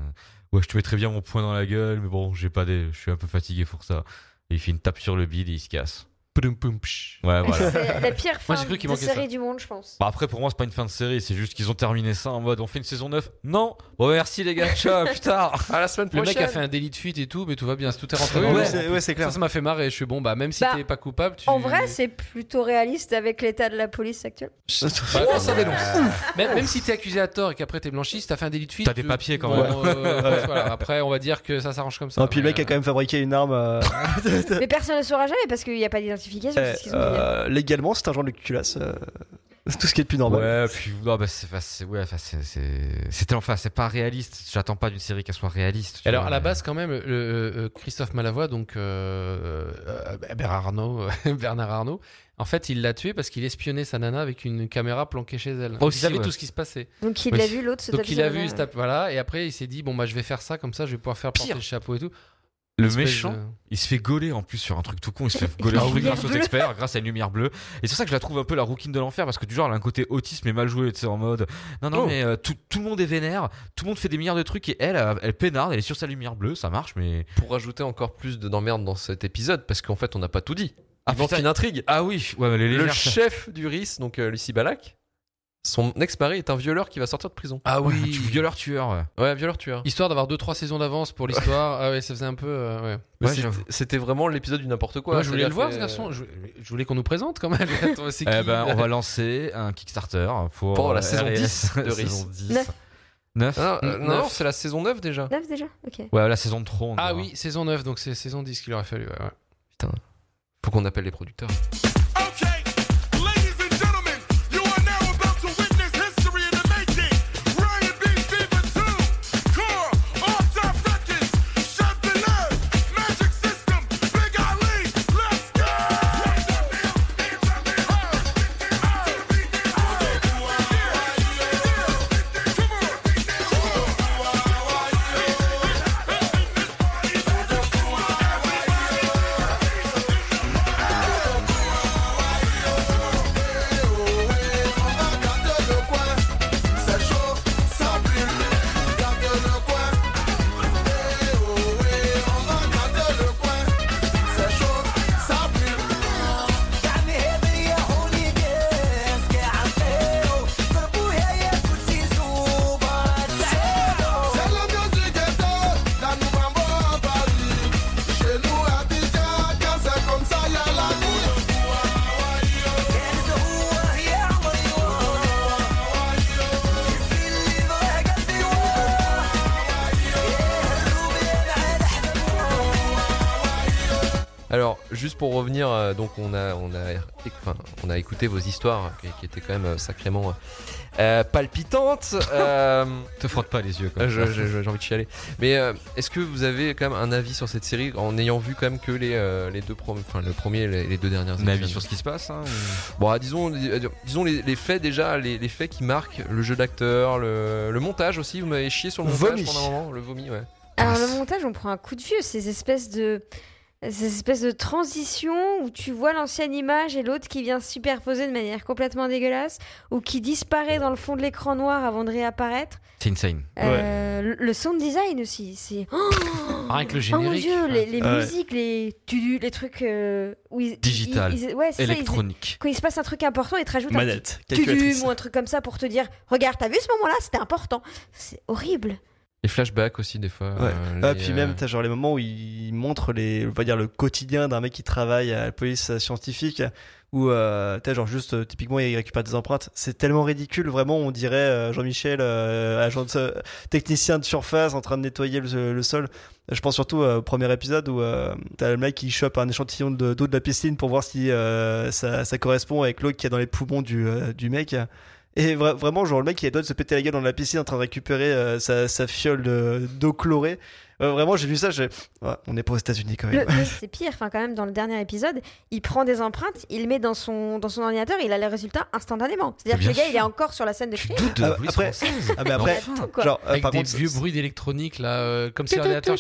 [SPEAKER 2] Ouais, je te mets très bien mon poing dans la gueule, mais bon, j'ai pas des, je suis un peu fatigué pour ça. Et il fait une tape sur le bide et il se casse. Ouais, voilà.
[SPEAKER 4] C'est la pire fin
[SPEAKER 5] cru
[SPEAKER 4] de série
[SPEAKER 5] ça.
[SPEAKER 4] du monde, je pense.
[SPEAKER 2] Bah après pour moi c'est pas une fin de série, c'est juste qu'ils ont terminé ça en mode on fait une saison 9. Non. Bon merci les gars, ciao, plus tard.
[SPEAKER 1] À la semaine
[SPEAKER 5] Le
[SPEAKER 1] prochaine.
[SPEAKER 5] mec a fait un délit de fuite et tout, mais tout va bien, tout est rentré
[SPEAKER 3] c'est- ouais, c'est clair.
[SPEAKER 5] Ça, ça m'a fait marrer. Je suis bon, bah même si
[SPEAKER 4] Bah,
[SPEAKER 5] t'es pas coupable, tu.
[SPEAKER 4] En vrai, c'est plutôt réaliste avec l'état de la police actuelle.
[SPEAKER 5] Bah, ça dénonce. Même, même si t'es accusé à tort et qu'après t'es blanchi, si t'as fait un délit de fuite.
[SPEAKER 2] T'as des papiers quand
[SPEAKER 5] Bon,
[SPEAKER 2] même.
[SPEAKER 5] euh, voilà. Après, on va dire que ça s'arrange comme ça.
[SPEAKER 3] Non, puis le mec a quand même fabriqué une arme. euh,
[SPEAKER 4] Mais personne ne saura jamais parce qu'il n'y a pas ce ont dit.
[SPEAKER 3] euh, légalement, c'est un genre de culasse. euh, tout ce qui est de plus normal.
[SPEAKER 2] Ouais, puis non, bah, c'est, c'est, ouais, enfin, c'est, c'est, c'était enfin, c'est pas réaliste. J'attends pas d'une série qu'elle soit réaliste. tu
[SPEAKER 5] Alors
[SPEAKER 2] vois,
[SPEAKER 5] à la base quand même, le, euh, Christophe Malavoie, donc euh, euh, Bernard Arnault, Bernard Arnault, en fait il l'a tué parce qu'il espionnait sa nana avec une caméra planquée chez elle.
[SPEAKER 2] Aussi,
[SPEAKER 5] il savait
[SPEAKER 2] ouais.
[SPEAKER 5] tout ce qui se passait.
[SPEAKER 4] Donc il
[SPEAKER 2] Oui.
[SPEAKER 4] l'a vu, l'autre se
[SPEAKER 5] Donc
[SPEAKER 4] tape
[SPEAKER 5] il
[SPEAKER 4] la
[SPEAKER 5] vu, se tape, voilà, et après il s'est dit bon bah je vais faire ça comme ça, je vais pouvoir faire porter
[SPEAKER 1] Pire.
[SPEAKER 5] le chapeau et tout.
[SPEAKER 2] Le méchant,
[SPEAKER 5] de-
[SPEAKER 2] il se fait gauler en plus sur un truc tout con. Il se fait gauler un truc grâce aux experts, grâce à une lumière bleue. Et c'est pour ça que je la trouve un peu la rouquine de l'enfer parce que du genre, elle a un côté autisme et mal joué, tu sais, en mode non, non,
[SPEAKER 1] Oh.
[SPEAKER 2] mais euh, tout, tout le monde est vénère, tout le monde fait des milliards de trucs et elle, elle, elle peinarde, elle est sur sa lumière bleue, ça marche, mais.
[SPEAKER 1] Pour rajouter encore plus de- d'emmerde dans cet épisode, parce qu'en fait, on n'a pas tout dit.
[SPEAKER 2] Ah,
[SPEAKER 1] manque
[SPEAKER 2] putain.
[SPEAKER 1] une intrigue.
[SPEAKER 2] Ah oui, ouais, les
[SPEAKER 1] Le
[SPEAKER 2] légères,
[SPEAKER 1] chef du RIS, donc euh, Lucie Balak, son ex-mari est un violeur qui va sortir de prison.
[SPEAKER 5] Ah oui.
[SPEAKER 2] tu violeur tueur. ouais.
[SPEAKER 1] Violeur tueur.
[SPEAKER 5] Histoire d'avoir 2-3 saisons d'avance pour l'histoire. ah ouais, ça faisait un peu. euh, ouais.
[SPEAKER 1] Mais
[SPEAKER 2] Ouais,
[SPEAKER 1] c'était-
[SPEAKER 2] j'avoue.
[SPEAKER 1] C'était vraiment l'épisode du n'importe quoi.
[SPEAKER 5] Moi, je voulais le voir ce garçon. Je, je voulais qu'on nous présente quand même. Attends, c'est
[SPEAKER 2] Eh ben, on va lancer un Kickstarter pour,
[SPEAKER 1] Pour la
[SPEAKER 2] euh,
[SPEAKER 1] saison
[SPEAKER 2] RS,
[SPEAKER 1] 10 de
[SPEAKER 2] saison
[SPEAKER 1] RIS.
[SPEAKER 2] 10.
[SPEAKER 4] Neuf.
[SPEAKER 2] 9
[SPEAKER 1] Ah, euh, non,
[SPEAKER 5] Neuf.
[SPEAKER 1] non, c'est la saison 9 déjà.
[SPEAKER 4] Neuf déjà Ok.
[SPEAKER 2] Ouais, la saison de trop. on
[SPEAKER 5] Ah
[SPEAKER 2] dira.
[SPEAKER 5] oui, saison 9, donc c'est saison 10 qu'il aurait fallu. ouais, ouais.
[SPEAKER 1] Faut qu'on appelle les producteurs. Juste pour revenir, euh, donc on a, on a, enfin, on a écouté vos histoires qui, qui étaient quand même euh, sacrément euh, palpitantes. Euh,
[SPEAKER 2] Te frotte pas les yeux. Comme
[SPEAKER 1] je-
[SPEAKER 2] ça.
[SPEAKER 1] je- je- J'ai envie de chialer. Mais euh, est-ce que vous avez quand même un avis sur cette série en ayant vu quand même que les, euh, les deux, prom- enfin le premier et les, les deux dernières
[SPEAKER 2] Un avis sur ce qui se passe hein, ou-
[SPEAKER 1] Bon, ah, disons, euh, disons les, les faits déjà, les, les faits qui marquent le jeu d'acteur, le, le montage aussi. Vous m'avez chié sur le montage
[SPEAKER 3] Vomi.
[SPEAKER 1] pendant un moment, le vomi, ouais.
[SPEAKER 4] Alors le montage, on prend un coup de vieux, ces espèces de Cette espèce de transition où tu vois l'ancienne image et l'autre qui vient superposer de manière complètement dégueulasse ou qui disparaît dans le fond de l'écran noir avant de réapparaître.
[SPEAKER 2] C'est insane.
[SPEAKER 4] Euh, le- Le sound design aussi, c'est. Oh,
[SPEAKER 5] Rien que le
[SPEAKER 4] oh mon
[SPEAKER 5] générique.
[SPEAKER 4] dieu, les, les
[SPEAKER 3] Ouais.
[SPEAKER 4] musiques, les, tu- les trucs. euh, où ils-
[SPEAKER 2] Digital,
[SPEAKER 4] ils- ils- ouais, c'est ça, ils-
[SPEAKER 2] Électronique.
[SPEAKER 4] quand il se passe un truc important, ils te rajoutent un petit
[SPEAKER 3] Manette,
[SPEAKER 4] tudum
[SPEAKER 3] calculatrice.
[SPEAKER 4] ou un truc comme ça pour te dire Regarde, t'as vu ce moment-là C'était important. C'est horrible.
[SPEAKER 1] Les flashbacks aussi, des fois.
[SPEAKER 3] Ouais.
[SPEAKER 1] euh,
[SPEAKER 3] Ah,
[SPEAKER 1] les,
[SPEAKER 3] puis
[SPEAKER 1] euh,
[SPEAKER 3] même, t'as genre les moments où il montre les, on va dire le quotidien d'un mec qui travaille à la police scientifique, où euh, t'as genre juste euh, typiquement il récupère des empreintes. C'est tellement ridicule, vraiment, on dirait euh, Jean-Michel, euh, agent de, technicien de surface en train de nettoyer le, sol. Je pense surtout au premier épisode où t'as le mec qui chope un échantillon de- d'eau de, la piscine pour voir si ça, correspond avec l'eau qu'il y a dans les poumons du, du mec. Et vra- vraiment, genre, le mec, il a de se péter la gueule dans la piscine en train de récupérer sa, fiole de- d'eau chlorée. Euh, vraiment, j'ai vu ça, j'ai. Ouais, on est pas aux États-Unis quand même.
[SPEAKER 4] Le- c'est pire, enfin quand même dans le dernier épisode, il prend des empreintes, il met dans son dans son ordinateur, il a les résultats instantanément. C'est-à-dire que le gars, il est encore sur la scène de crime.
[SPEAKER 2] doutes de
[SPEAKER 3] Ah, après-. Ah, mais après,
[SPEAKER 2] Enfin.
[SPEAKER 3] Genre, euh,
[SPEAKER 5] Avec
[SPEAKER 3] par
[SPEAKER 5] des
[SPEAKER 3] contre,
[SPEAKER 5] vieux bruits d'électronique là, euh, comme si l'ordinateur.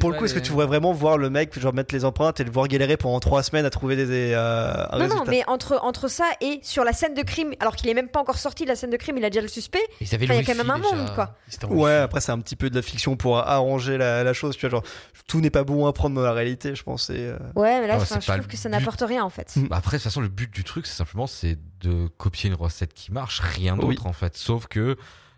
[SPEAKER 3] pour le coup, est-ce que tu voudrais vraiment voir le mec genre mettre les empreintes et le voir galérer pendant trois semaines à trouver des, des, euh, un
[SPEAKER 4] Non,
[SPEAKER 3] résultat
[SPEAKER 4] non, mais entre, entre ça et sur la scène de crime, alors qu'il est même pas encore sorti de la scène de crime, il a déjà le suspect. Il y a quand même un monde, quoi.
[SPEAKER 3] Ouais, après c'est un petit peu de la fiction pour arranger la, la chose, tu vois, genre tout n'est pas bon à prendre dans la réalité, je pense. et, euh,
[SPEAKER 4] Ouais, mais là, je trouve que ça
[SPEAKER 2] but.
[SPEAKER 4] n'apporte rien en fait.
[SPEAKER 3] Mm.
[SPEAKER 2] Bah après, de toute façon, le but du truc, c'est simplement c'est de copier une recette qui marche, rien d'autre
[SPEAKER 3] Oui.
[SPEAKER 2] en fait. Sauf que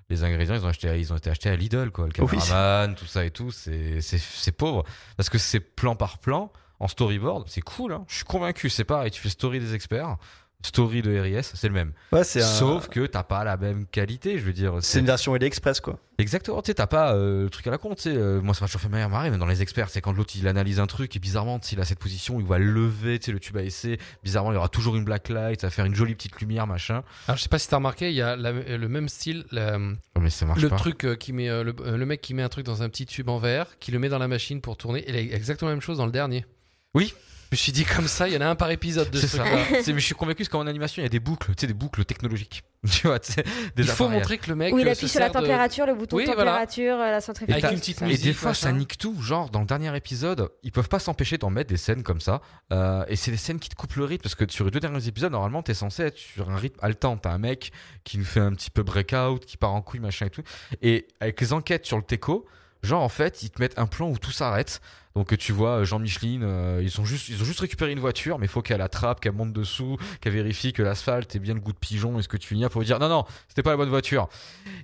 [SPEAKER 2] les ingrédients, ils ont, acheté, ils ont été achetés à Lidl, quoi. Le
[SPEAKER 3] Oui.
[SPEAKER 2] cameraman, tout ça et tout, c'est c'est- c'est pauvre. Parce que c'est plan par plan, en storyboard, c'est cool, hein. Je suis convaincu, c'est pareil. Tu fais story des experts, story de RIS, c'est le même.
[SPEAKER 3] Ouais, c'est un-
[SPEAKER 2] Sauf que t'as pas la même qualité, je veux dire.
[SPEAKER 3] c'est une version AliExpress quoi.
[SPEAKER 2] Exactement, tu sais, t'as pas euh, le truc à la con, tu sais. euh, moi, ça m'a toujours fait marrer, marrer, mais dans les experts, c'est quand l'autre il analyse un truc et bizarrement, tu sais, il a cette position, il va lever, tu sais, le tube à essai. Bizarrement, il y aura toujours une black light, ça va faire une jolie petite lumière, machin.
[SPEAKER 5] Alors je sais pas si t'as remarqué, il y a la- le même style, la-
[SPEAKER 2] Oh, mais ça marche
[SPEAKER 5] le
[SPEAKER 2] pas.
[SPEAKER 5] truc euh, qui met euh, le, euh, le mec qui met un truc dans un petit tube en verre, qui le met dans la machine pour tourner, et il a exactement la même chose dans le dernier.
[SPEAKER 2] Oui.
[SPEAKER 5] Je me suis dit comme ça, il y en a un par épisode de
[SPEAKER 2] C'est
[SPEAKER 5] ce
[SPEAKER 2] ça. C'est- mais je suis convaincu qu'en animation, il y a des boucles, tu sais, des boucles technologiques. Tu vois, tu sais, des
[SPEAKER 5] Il faut montrer que le mec
[SPEAKER 4] Où il
[SPEAKER 5] euh,
[SPEAKER 4] appuie sur la
[SPEAKER 5] de-
[SPEAKER 4] température, le bouton
[SPEAKER 5] Oui, voilà.
[SPEAKER 4] température, euh, la
[SPEAKER 2] Et,
[SPEAKER 4] centrifugation.
[SPEAKER 2] Et
[SPEAKER 5] musique,
[SPEAKER 2] des fois, ça nique tout. Genre, dans le dernier épisode, ils peuvent pas s'empêcher d'en mettre des scènes comme ça. Euh, et c'est des scènes qui te coupent le rythme. Parce que sur les deux derniers épisodes, normalement, t'es censé être sur un rythme haletant. T'as un mec qui nous fait un petit peu breakout, qui part en couille, machin et tout. Et avec les enquêtes sur le Teco, genre, en fait, ils te mettent un plan où tout s'arrête. Donc, tu vois, euh, Jean Micheline, euh, ils, ont juste, ils ont juste récupéré une voiture, mais il faut qu'elle attrape, qu'elle monte dessous, qu'elle vérifie que l'asphalte est bien le goût de pigeon et ce que tu viens pour lui dire non, non, c'était pas la bonne voiture.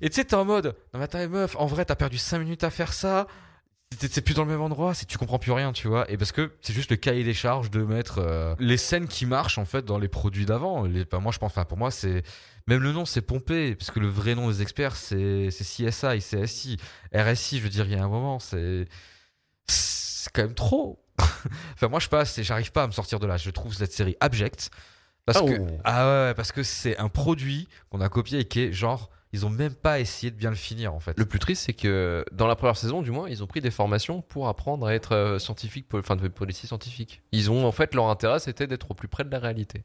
[SPEAKER 2] Et tu sais, t'es en mode, non, mais attends, meuf, en vrai, t'as perdu 5 minutes à faire ça. C'est plus dans le même endroit, c'est tu comprends plus rien, tu vois. Et parce que c'est juste le cahier des charges de mettre euh, les scènes qui marchent en fait dans les produits d'avant. Bah, moi, je pense, enfin pour moi, c'est même le nom, c'est pompé, parce que le vrai nom des experts, c'est c'est CSI, CSI, RSI. Je veux dire, il y a un moment, c'est c'est quand même trop. enfin, moi, je passe et j'arrive pas à me sortir de là. Je trouve cette série abjecte parce
[SPEAKER 1] Ah,
[SPEAKER 2] que ah ouais, parce que c'est un produit qu'on a copié et qui est genre ils ont même pas essayé de bien le finir en fait.
[SPEAKER 1] Le plus triste, c'est que dans la première saison, du moins, ils ont pris des formations pour apprendre à être euh, scientifique, enfin, de policier scientifique. Ils ont, en fait, leur intérêt, c'était d'être au plus près de la réalité.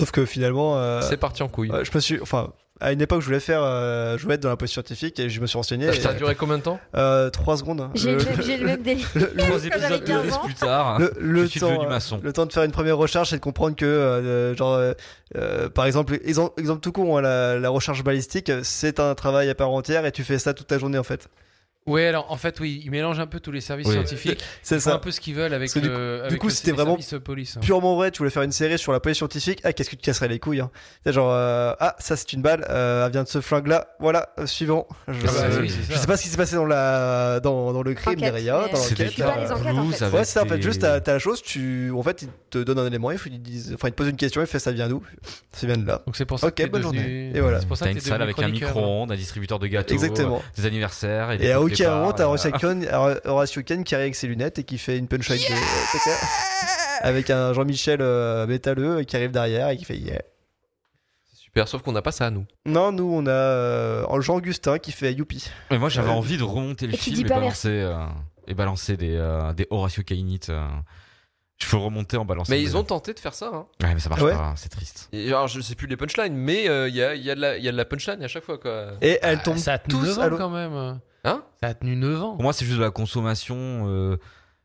[SPEAKER 3] Sauf que finalement, euh,
[SPEAKER 1] C'est parti en couille.
[SPEAKER 3] euh, je me suis, enfin, à une époque, je voulais faire, euh, je voulais être dans la police scientifique et je me suis renseigné.
[SPEAKER 1] Ça a duré combien de temps
[SPEAKER 3] euh, trois secondes.
[SPEAKER 4] J'ai
[SPEAKER 3] Le-
[SPEAKER 4] le, même- j'ai le même délire.
[SPEAKER 2] Trois épisodes de
[SPEAKER 4] 15
[SPEAKER 2] Riz
[SPEAKER 4] ans.
[SPEAKER 2] plus tard.
[SPEAKER 3] le, le
[SPEAKER 2] je suis
[SPEAKER 3] temps,
[SPEAKER 2] devenu maçon.
[SPEAKER 3] le temps de faire une première recherche et de comprendre que, euh, genre, par exemple, exemple, exemple tout con, hein, la, la recherche balistique, c'est un travail à part entière et tu fais ça toute ta journée en fait.
[SPEAKER 5] Ouais, alors en fait, oui, ils mélangent un peu tous les services
[SPEAKER 2] Oui.
[SPEAKER 5] scientifiques.
[SPEAKER 3] C'est
[SPEAKER 5] font un
[SPEAKER 3] ça.
[SPEAKER 5] peu ce qu'ils veulent avec
[SPEAKER 3] Parce
[SPEAKER 5] le.
[SPEAKER 3] du coup, c'était vraiment
[SPEAKER 5] police. hein.
[SPEAKER 3] Purement vrai, tu voulais faire une série sur la police scientifique. Ah, qu'est-ce que tu te casserais les couilles hein. C'est genre, euh, ah, ça c'est une balle, euh, elle vient de ce flingue là. Voilà, euh, suivant. Je,
[SPEAKER 5] Ah bah
[SPEAKER 3] sais-
[SPEAKER 5] oui, c'est
[SPEAKER 3] je
[SPEAKER 5] ça.
[SPEAKER 3] sais pas ce qui s'est passé dans la dans, dans le crime
[SPEAKER 4] Enquête,
[SPEAKER 3] derrière,
[SPEAKER 4] mais,
[SPEAKER 3] dans l'enquête.
[SPEAKER 4] en fait.
[SPEAKER 3] Ouais, c'est ça, en fait, juste t'as la chose, tu, en fait, ils te donnent un élément, ils te disent, enfin, ils te posent une question, ils font ça vient d'où? Ça vient de là.
[SPEAKER 5] Donc c'est pour ça
[SPEAKER 3] Ok, bonne journée. Et voilà.
[SPEAKER 5] C'est pour ça
[SPEAKER 2] T'as
[SPEAKER 5] que
[SPEAKER 2] une salle avec un micro-ondes, un distributeur de gâteaux,
[SPEAKER 3] Exactement.
[SPEAKER 2] des anniversaires. Et,
[SPEAKER 3] À
[SPEAKER 2] et
[SPEAKER 3] Horacio
[SPEAKER 2] voilà.
[SPEAKER 3] Ken, Horacio Ken qui arrive avec ses lunettes et qui fait une punchline de, avec un Jean-Michel euh, métalleux qui arrive derrière et qui fait yeah.
[SPEAKER 1] C'est super, sauf qu'on n'a pas ça à nous.
[SPEAKER 3] Non, nous on a euh, Jean-Augustin qui fait youpi.
[SPEAKER 2] Mais moi, j'avais
[SPEAKER 3] Euh,
[SPEAKER 2] envie de remonter le
[SPEAKER 4] et qui
[SPEAKER 2] film et balancer, euh, et balancer des, euh, des Horatio Cainite. euh. Je peux remonter en balançant.
[SPEAKER 1] Mais ils ont tenté de faire ça. Hein.
[SPEAKER 2] Ouais, mais ça marche
[SPEAKER 3] Ouais.
[SPEAKER 2] pas, c'est triste.
[SPEAKER 1] Et alors, je sais plus les punchlines, mais euh, il y, a, il y, a de la- il y a de la punchline à chaque fois. Quoi.
[SPEAKER 3] Et elle
[SPEAKER 5] Ah,
[SPEAKER 3] tombe
[SPEAKER 5] Ça a
[SPEAKER 3] tous
[SPEAKER 5] 9
[SPEAKER 3] à
[SPEAKER 5] quand même.
[SPEAKER 1] Hein
[SPEAKER 5] Ça a tenu 9 ans.
[SPEAKER 2] Pour moi, c'est juste de la consommation. euh,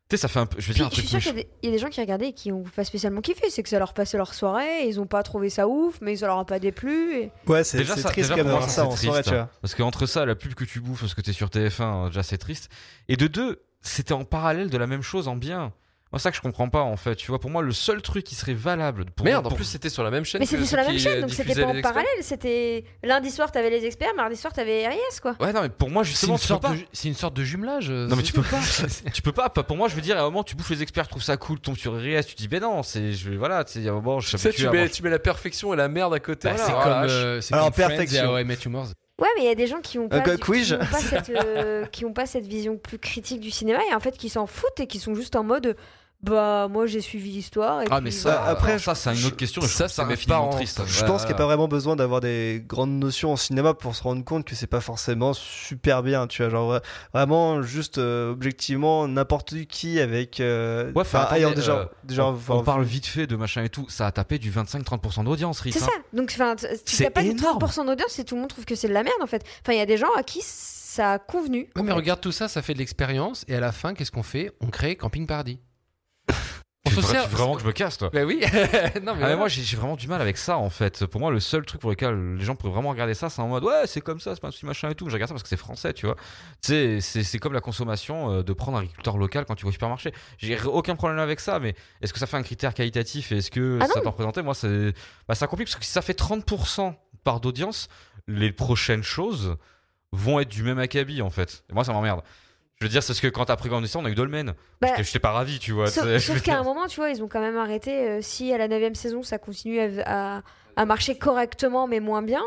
[SPEAKER 2] Tu sais, ça fait un peu. Je veux
[SPEAKER 4] Puis,
[SPEAKER 2] dire un
[SPEAKER 4] je suis sûre qu'il y, a des- il y a des gens qui regardaient et qui ont pas spécialement kiffé. C'est que ça leur passait leur soirée, ils ont pas trouvé ça ouf, mais ça leur a pas déplu. et-
[SPEAKER 3] Ouais, c'est
[SPEAKER 2] Déjà,
[SPEAKER 3] c'est
[SPEAKER 2] ça-
[SPEAKER 3] triste
[SPEAKER 2] déjà,
[SPEAKER 3] quand même
[SPEAKER 2] pour moi,
[SPEAKER 3] d'avoir
[SPEAKER 2] ça,
[SPEAKER 3] ça en
[SPEAKER 2] c'est
[SPEAKER 3] soirée,
[SPEAKER 2] triste,
[SPEAKER 3] tu
[SPEAKER 2] hein.
[SPEAKER 3] vois.
[SPEAKER 2] Parce qu'entre ça, la pub que tu bouffes, parce que t'es sur TF1, déjà c'est triste. Et de deux, c'était en parallèle de la même chose en bien. Moi, c'est ça que je comprends pas en fait. Tu vois, pour moi, le seul truc qui serait valable pour
[SPEAKER 1] Merde, en
[SPEAKER 2] pour-
[SPEAKER 1] plus c'était sur la même chaîne.
[SPEAKER 4] Mais c'était sur la même chaîne,
[SPEAKER 1] euh,
[SPEAKER 4] donc c'était pas en parallèle. C'était lundi soir, t'avais les experts, mardi soir, t'avais RIS, quoi.
[SPEAKER 2] Ouais, non, mais pour moi,
[SPEAKER 5] C'est
[SPEAKER 2] justement,
[SPEAKER 5] une, c'est une sorte de jumelage. euh,
[SPEAKER 2] Non, mais tu peux pas. tu peux pas. Pour moi, je veux dire, à un moment, tu bouffes les experts, tu trouves ça cool, tu tombes sur RS, tu dis, ben non, c'est, je, voilà, tu sais, à un moment, je
[SPEAKER 1] sais, tu mets, tu mets la perfection et la merde à côté.
[SPEAKER 5] Bah,
[SPEAKER 1] Voilà,
[SPEAKER 5] c'est comme,
[SPEAKER 1] la vache.
[SPEAKER 5] euh, c'est
[SPEAKER 3] Alors,
[SPEAKER 5] comme Friends
[SPEAKER 3] perfection.
[SPEAKER 4] Ouais, mais il y a des gens qui ont pas, du- qui ont pas cette, euh, qui ont pas cette vision plus critique du cinéma et en fait qui s'en foutent et qui sont juste en mode bah moi j'ai suivi l'histoire et
[SPEAKER 2] Ah,
[SPEAKER 4] puis
[SPEAKER 2] mais ça,
[SPEAKER 3] Bah, après,
[SPEAKER 2] après, ça, c'est une autre question. et je
[SPEAKER 1] ça,
[SPEAKER 2] trouve
[SPEAKER 1] c'est mes
[SPEAKER 2] infiniment
[SPEAKER 1] parents,
[SPEAKER 2] triste.
[SPEAKER 1] ça.
[SPEAKER 3] Je
[SPEAKER 1] Ouais,
[SPEAKER 3] pense qu'il n'y a pas vraiment besoin d'avoir des grandes notions en cinéma pour se rendre compte que c'est pas forcément super bien, tu vois. Genre vra- vraiment, juste euh, objectivement, n'importe qui avec. euh,
[SPEAKER 2] Ouais, enfin,
[SPEAKER 3] enfin, ayant
[SPEAKER 2] attendez,
[SPEAKER 3] déjà,
[SPEAKER 2] euh,
[SPEAKER 3] déjà
[SPEAKER 2] on,
[SPEAKER 3] enfin,
[SPEAKER 2] on parle vite fait de machin et tout. Ça a tapé du 25-30% d'audience, Riff.
[SPEAKER 4] c'est
[SPEAKER 2] hein.
[SPEAKER 4] ça donc enfin t- tu
[SPEAKER 2] C'est
[SPEAKER 4] pas du
[SPEAKER 2] énorme.
[SPEAKER 4] 30% d'audience et tout le monde trouve que c'est de la merde en fait enfin il y a des gens à qui ça a convenu en
[SPEAKER 5] mais
[SPEAKER 4] fait.
[SPEAKER 5] regarde tout ça, ça fait de l'expérience. Et à la fin, qu'est-ce qu'on fait? On crée Camping Paradis.
[SPEAKER 2] Tu veux
[SPEAKER 5] sert-
[SPEAKER 2] tu veux vraiment que je me casse, toi
[SPEAKER 5] Bah oui. non, mais,
[SPEAKER 2] Ah, mais moi j'ai vraiment du mal avec ça en fait. Pour moi le seul truc pour lequel les gens pourraient vraiment regarder ça c'est en mode ouais c'est comme ça c'est pas un souci machin et tout. Je regarde ça parce que c'est français tu vois. Tu sais c'est c'est comme la consommation euh, de prendre un agriculteur local quand tu vas au supermarché. J'ai aucun problème avec ça mais est-ce que ça fait un critère qualitatif et est-ce que
[SPEAKER 4] Ah
[SPEAKER 2] ça t'en représentait Moi c'est bah, ça complique parce que si ça fait 30% par d'audience les prochaines choses vont être du même acabit en fait. Et moi ça m'emmerde. Je veux dire c'est parce que quand t'as pris grande on a eu Dolmen.
[SPEAKER 4] Bah,
[SPEAKER 2] J'étais- J'étais pas ravi tu vois.
[SPEAKER 4] sauf,
[SPEAKER 2] je
[SPEAKER 4] sauf qu'à un moment tu vois ils ont quand même arrêté euh, si à la 9 saison ça continue à, à, à marcher correctement mais moins bien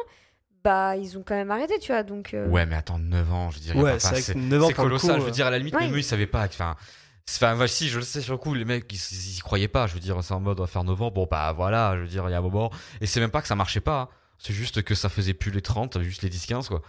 [SPEAKER 4] bah ils ont quand même arrêté tu vois donc euh,
[SPEAKER 2] Ouais, mais attends, 9 ans, je veux dire. y a
[SPEAKER 3] Ouais, c'est
[SPEAKER 2] enfin,
[SPEAKER 3] vrai
[SPEAKER 2] c'est
[SPEAKER 3] que 9 ans
[SPEAKER 2] c'est
[SPEAKER 3] pour le coup,
[SPEAKER 2] colossal. je veux
[SPEAKER 3] euh,
[SPEAKER 2] dire, à la limite,
[SPEAKER 4] Ouais.
[SPEAKER 2] même eux, ils savaient pas. Enfin, bah, si, je le sais sur le coup, les mecs, ils, ils y croyaient pas. Je veux dire, c'est en mode, on va faire 9 ans. Bon, bah voilà, je veux dire, il y a un moment. Et c'est même pas que ça marchait pas. hein. C'est juste que ça faisait plus les 30, juste les 10-15, quoi.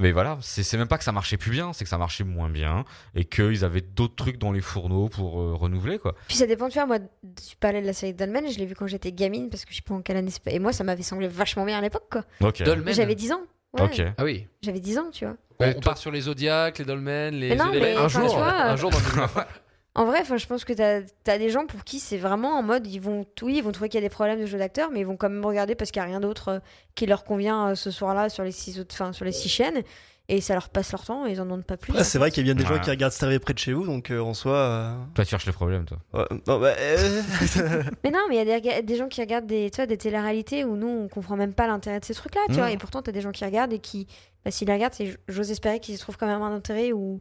[SPEAKER 2] Mais voilà, c'est c'est même pas que ça marchait plus bien, c'est que ça marchait moins bien et qu'ils avaient d'autres trucs dans les fourneaux pour euh, renouveler, quoi.
[SPEAKER 4] Puis ça dépend, tu vois, moi, tu parlais de la série Dolmen, je l'ai vu quand j'étais gamine, parce que je sais pas en quelle année c'est. Et moi, ça m'avait semblé vachement bien à l'époque, quoi.
[SPEAKER 2] Ok.
[SPEAKER 5] Dolmen.
[SPEAKER 4] J'avais 10 ans. Ouais,
[SPEAKER 2] Ok.
[SPEAKER 5] Ah oui.
[SPEAKER 4] J'avais 10 ans, tu vois.
[SPEAKER 5] On,
[SPEAKER 1] Ouais,
[SPEAKER 5] on
[SPEAKER 1] toi-
[SPEAKER 5] part sur les Zodiacs, les Dolmen, les.
[SPEAKER 4] Mais non,
[SPEAKER 5] les-
[SPEAKER 4] mais
[SPEAKER 1] un jour,
[SPEAKER 4] vois,
[SPEAKER 1] un jour dans le
[SPEAKER 4] En vrai, enfin, je pense que t'as as des gens pour qui c'est vraiment en mode, ils vont, oui, ils vont trouver qu'il y a des problèmes de jeu d'acteur, mais ils vont quand même regarder parce qu'il y a rien d'autre euh, qui leur convient euh, ce soir-là sur les six autres, enfin, sur les six chaînes, et ça leur passe leur temps et ils en demandent pas plus.
[SPEAKER 3] Ah, c'est vrai qu'il y a bien des
[SPEAKER 2] Ouais.
[SPEAKER 3] gens qui regardent Starvé près de chez vous, donc euh, en soi. euh,
[SPEAKER 2] Toi, tu cherches les problèmes, toi.
[SPEAKER 3] ouais, non, bah, euh,
[SPEAKER 4] Mais non, mais il y a des, des gens qui regardent des, tu vois, des téléréalités où nous, on comprend même pas l'intérêt de ces trucs-là, tu
[SPEAKER 2] Mm.
[SPEAKER 4] vois. Et pourtant, t'as des gens qui regardent et qui, bah, s'ils les regardent, c'est- j'ose espérer qu'ils y trouvent quand même un intérêt ou,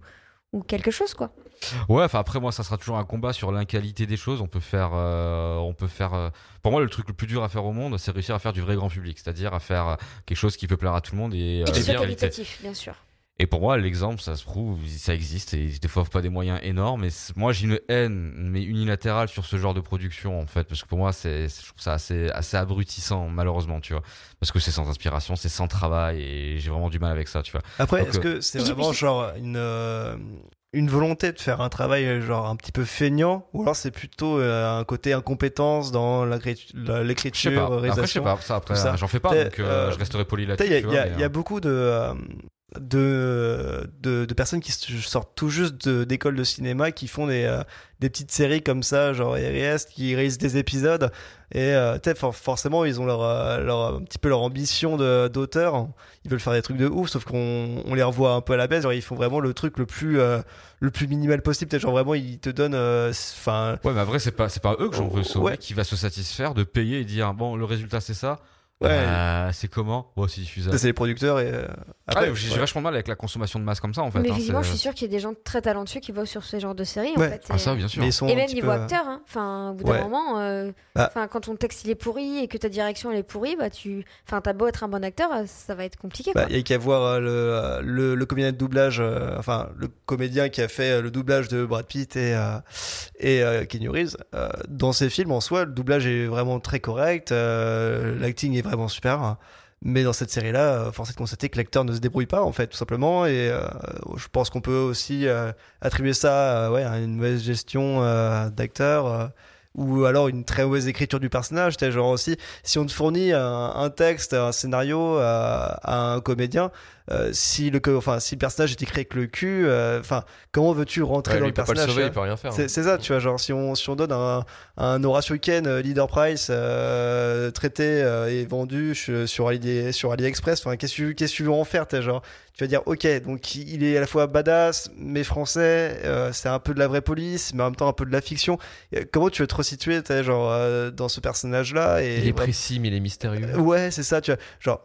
[SPEAKER 4] ou quelque chose, quoi.
[SPEAKER 2] Ouais, enfin après moi ça sera toujours un combat sur l'inqualité des choses. On peut faire, euh, on peut faire. euh, Pour moi le truc le plus dur à faire au monde, c'est réussir à faire du vrai grand public, c'est-à-dire à faire euh, quelque chose qui peut plaire à tout le monde et,
[SPEAKER 4] Et
[SPEAKER 2] euh,
[SPEAKER 4] qui
[SPEAKER 2] et
[SPEAKER 4] soit
[SPEAKER 2] bien réalité.
[SPEAKER 4] qualitatif, bien sûr.
[SPEAKER 2] Et pour moi l'exemple ça se prouve, ça existe et des fois pas des moyens énormes. Et c'est- moi j'ai une haine mais unilatérale sur ce genre de production en fait parce que pour moi c'est, je trouve ça assez, assez abrutissant malheureusement tu vois parce que c'est sans inspiration, c'est sans travail et j'ai vraiment du mal avec ça tu vois.
[SPEAKER 3] Après, est-ce
[SPEAKER 2] euh,
[SPEAKER 3] que c'est
[SPEAKER 4] j'ai-
[SPEAKER 3] vraiment genre une, euh, une volonté de faire un travail euh, genre un petit peu feignant? Ou alors c'est plutôt euh, un côté incompétence dans l'écriture,
[SPEAKER 2] pas. Après je sais
[SPEAKER 3] réalisation
[SPEAKER 2] pas. Ça après j'en fais pas donc euh,
[SPEAKER 3] euh,
[SPEAKER 2] je resterai poli là-dessus.
[SPEAKER 3] Il y, a- y y
[SPEAKER 2] euh,
[SPEAKER 3] beaucoup de, euh, de, de, de personnes qui sortent tout juste d'écoles de cinéma qui font des, euh, des petites séries comme ça, genre RS, qui réalisent des épisodes. Et euh, for- forcément, ils ont leur, euh, leur, un petit peu leur ambition d'auteur. Ils veulent faire des trucs de ouf, sauf qu'on on les revoit un peu à la baisse. Genre, ils font vraiment le truc le plus, euh, le plus minimal possible. Peut-être, genre vraiment, ils te donnent. Enfin,
[SPEAKER 2] Ouais, mais après, c'est pas, c'est pas eux que j'en veux,
[SPEAKER 3] Ouais.
[SPEAKER 2] qui va se satisfaire de payer et dire, bon, le résultat c'est ça.
[SPEAKER 3] Ouais.
[SPEAKER 2] Euh, c'est comment? Bon, c'est diffusable.
[SPEAKER 3] c'est les producteurs. Et, euh,
[SPEAKER 2] Ah,
[SPEAKER 3] après,
[SPEAKER 2] j'ai j'ai
[SPEAKER 3] ouais.
[SPEAKER 2] vachement mal avec la consommation de masse comme ça, en fait.
[SPEAKER 4] mais
[SPEAKER 2] hein,
[SPEAKER 4] effectivement, je suis sûre qu'il y a des gens très talentueux qui vont sur ce genre de série,
[SPEAKER 3] Ouais.
[SPEAKER 4] en fait.
[SPEAKER 2] Ah,
[SPEAKER 4] et-
[SPEAKER 2] ça, bien sûr.
[SPEAKER 3] Mais ils sont
[SPEAKER 4] Et même niveau
[SPEAKER 3] peu,
[SPEAKER 4] acteur, hein. enfin, au bout
[SPEAKER 3] Ouais.
[SPEAKER 4] d'un moment, euh,
[SPEAKER 3] Bah.
[SPEAKER 4] enfin, quand ton texte il est pourri et que ta direction elle est pourrie, bah tu, enfin, t'as beau être un bon acteur, euh, ça va être compliqué.
[SPEAKER 3] Bah, il y a qu'à voir euh, le, euh, le, le comédien de doublage, euh, enfin le comédien qui a fait euh, le doublage de Brad Pitt et, euh, et euh, Keanu Reeves. Euh, dans ces films, en soi, le doublage est vraiment très correct, euh, l'acting est vraiment super. Mais dans cette série-là, euh, force est de constater que l'acteur ne se débrouille pas, en fait, tout simplement. Et euh, je pense qu'on peut aussi euh, attribuer ça ouais, à une mauvaise gestion d'acteur. ou alors une très mauvaise écriture du personnage. Genre aussi, si on te fournit un, texte, un scénario à un comédien, euh, si le, enfin, si le personnage était créé avec le cul, euh, enfin, comment veux-tu rentrer
[SPEAKER 1] Ouais,
[SPEAKER 3] dans
[SPEAKER 1] lui,
[SPEAKER 3] le
[SPEAKER 1] il peut pas le
[SPEAKER 3] personnage
[SPEAKER 1] sauver, il peut rien faire.
[SPEAKER 3] c'est c'est ça, tu vois, genre si on, si on donne un, un Horatio Ken euh, leader price traité et vendu sur, Ali, sur AliExpress, enfin, qu'est-ce que tu- qu'est-ce que tu veux en faire t'es genre Tu vas dire, ok, donc il est à la fois badass, mais français, euh, c'est un peu de la vraie police, mais en même temps un peu de la fiction. Comment tu veux te resituer genre, euh, dans ce personnage-là et,
[SPEAKER 1] Il est précis, mais il est mystérieux.
[SPEAKER 3] Ouais, c'est ça, tu vois. Genre,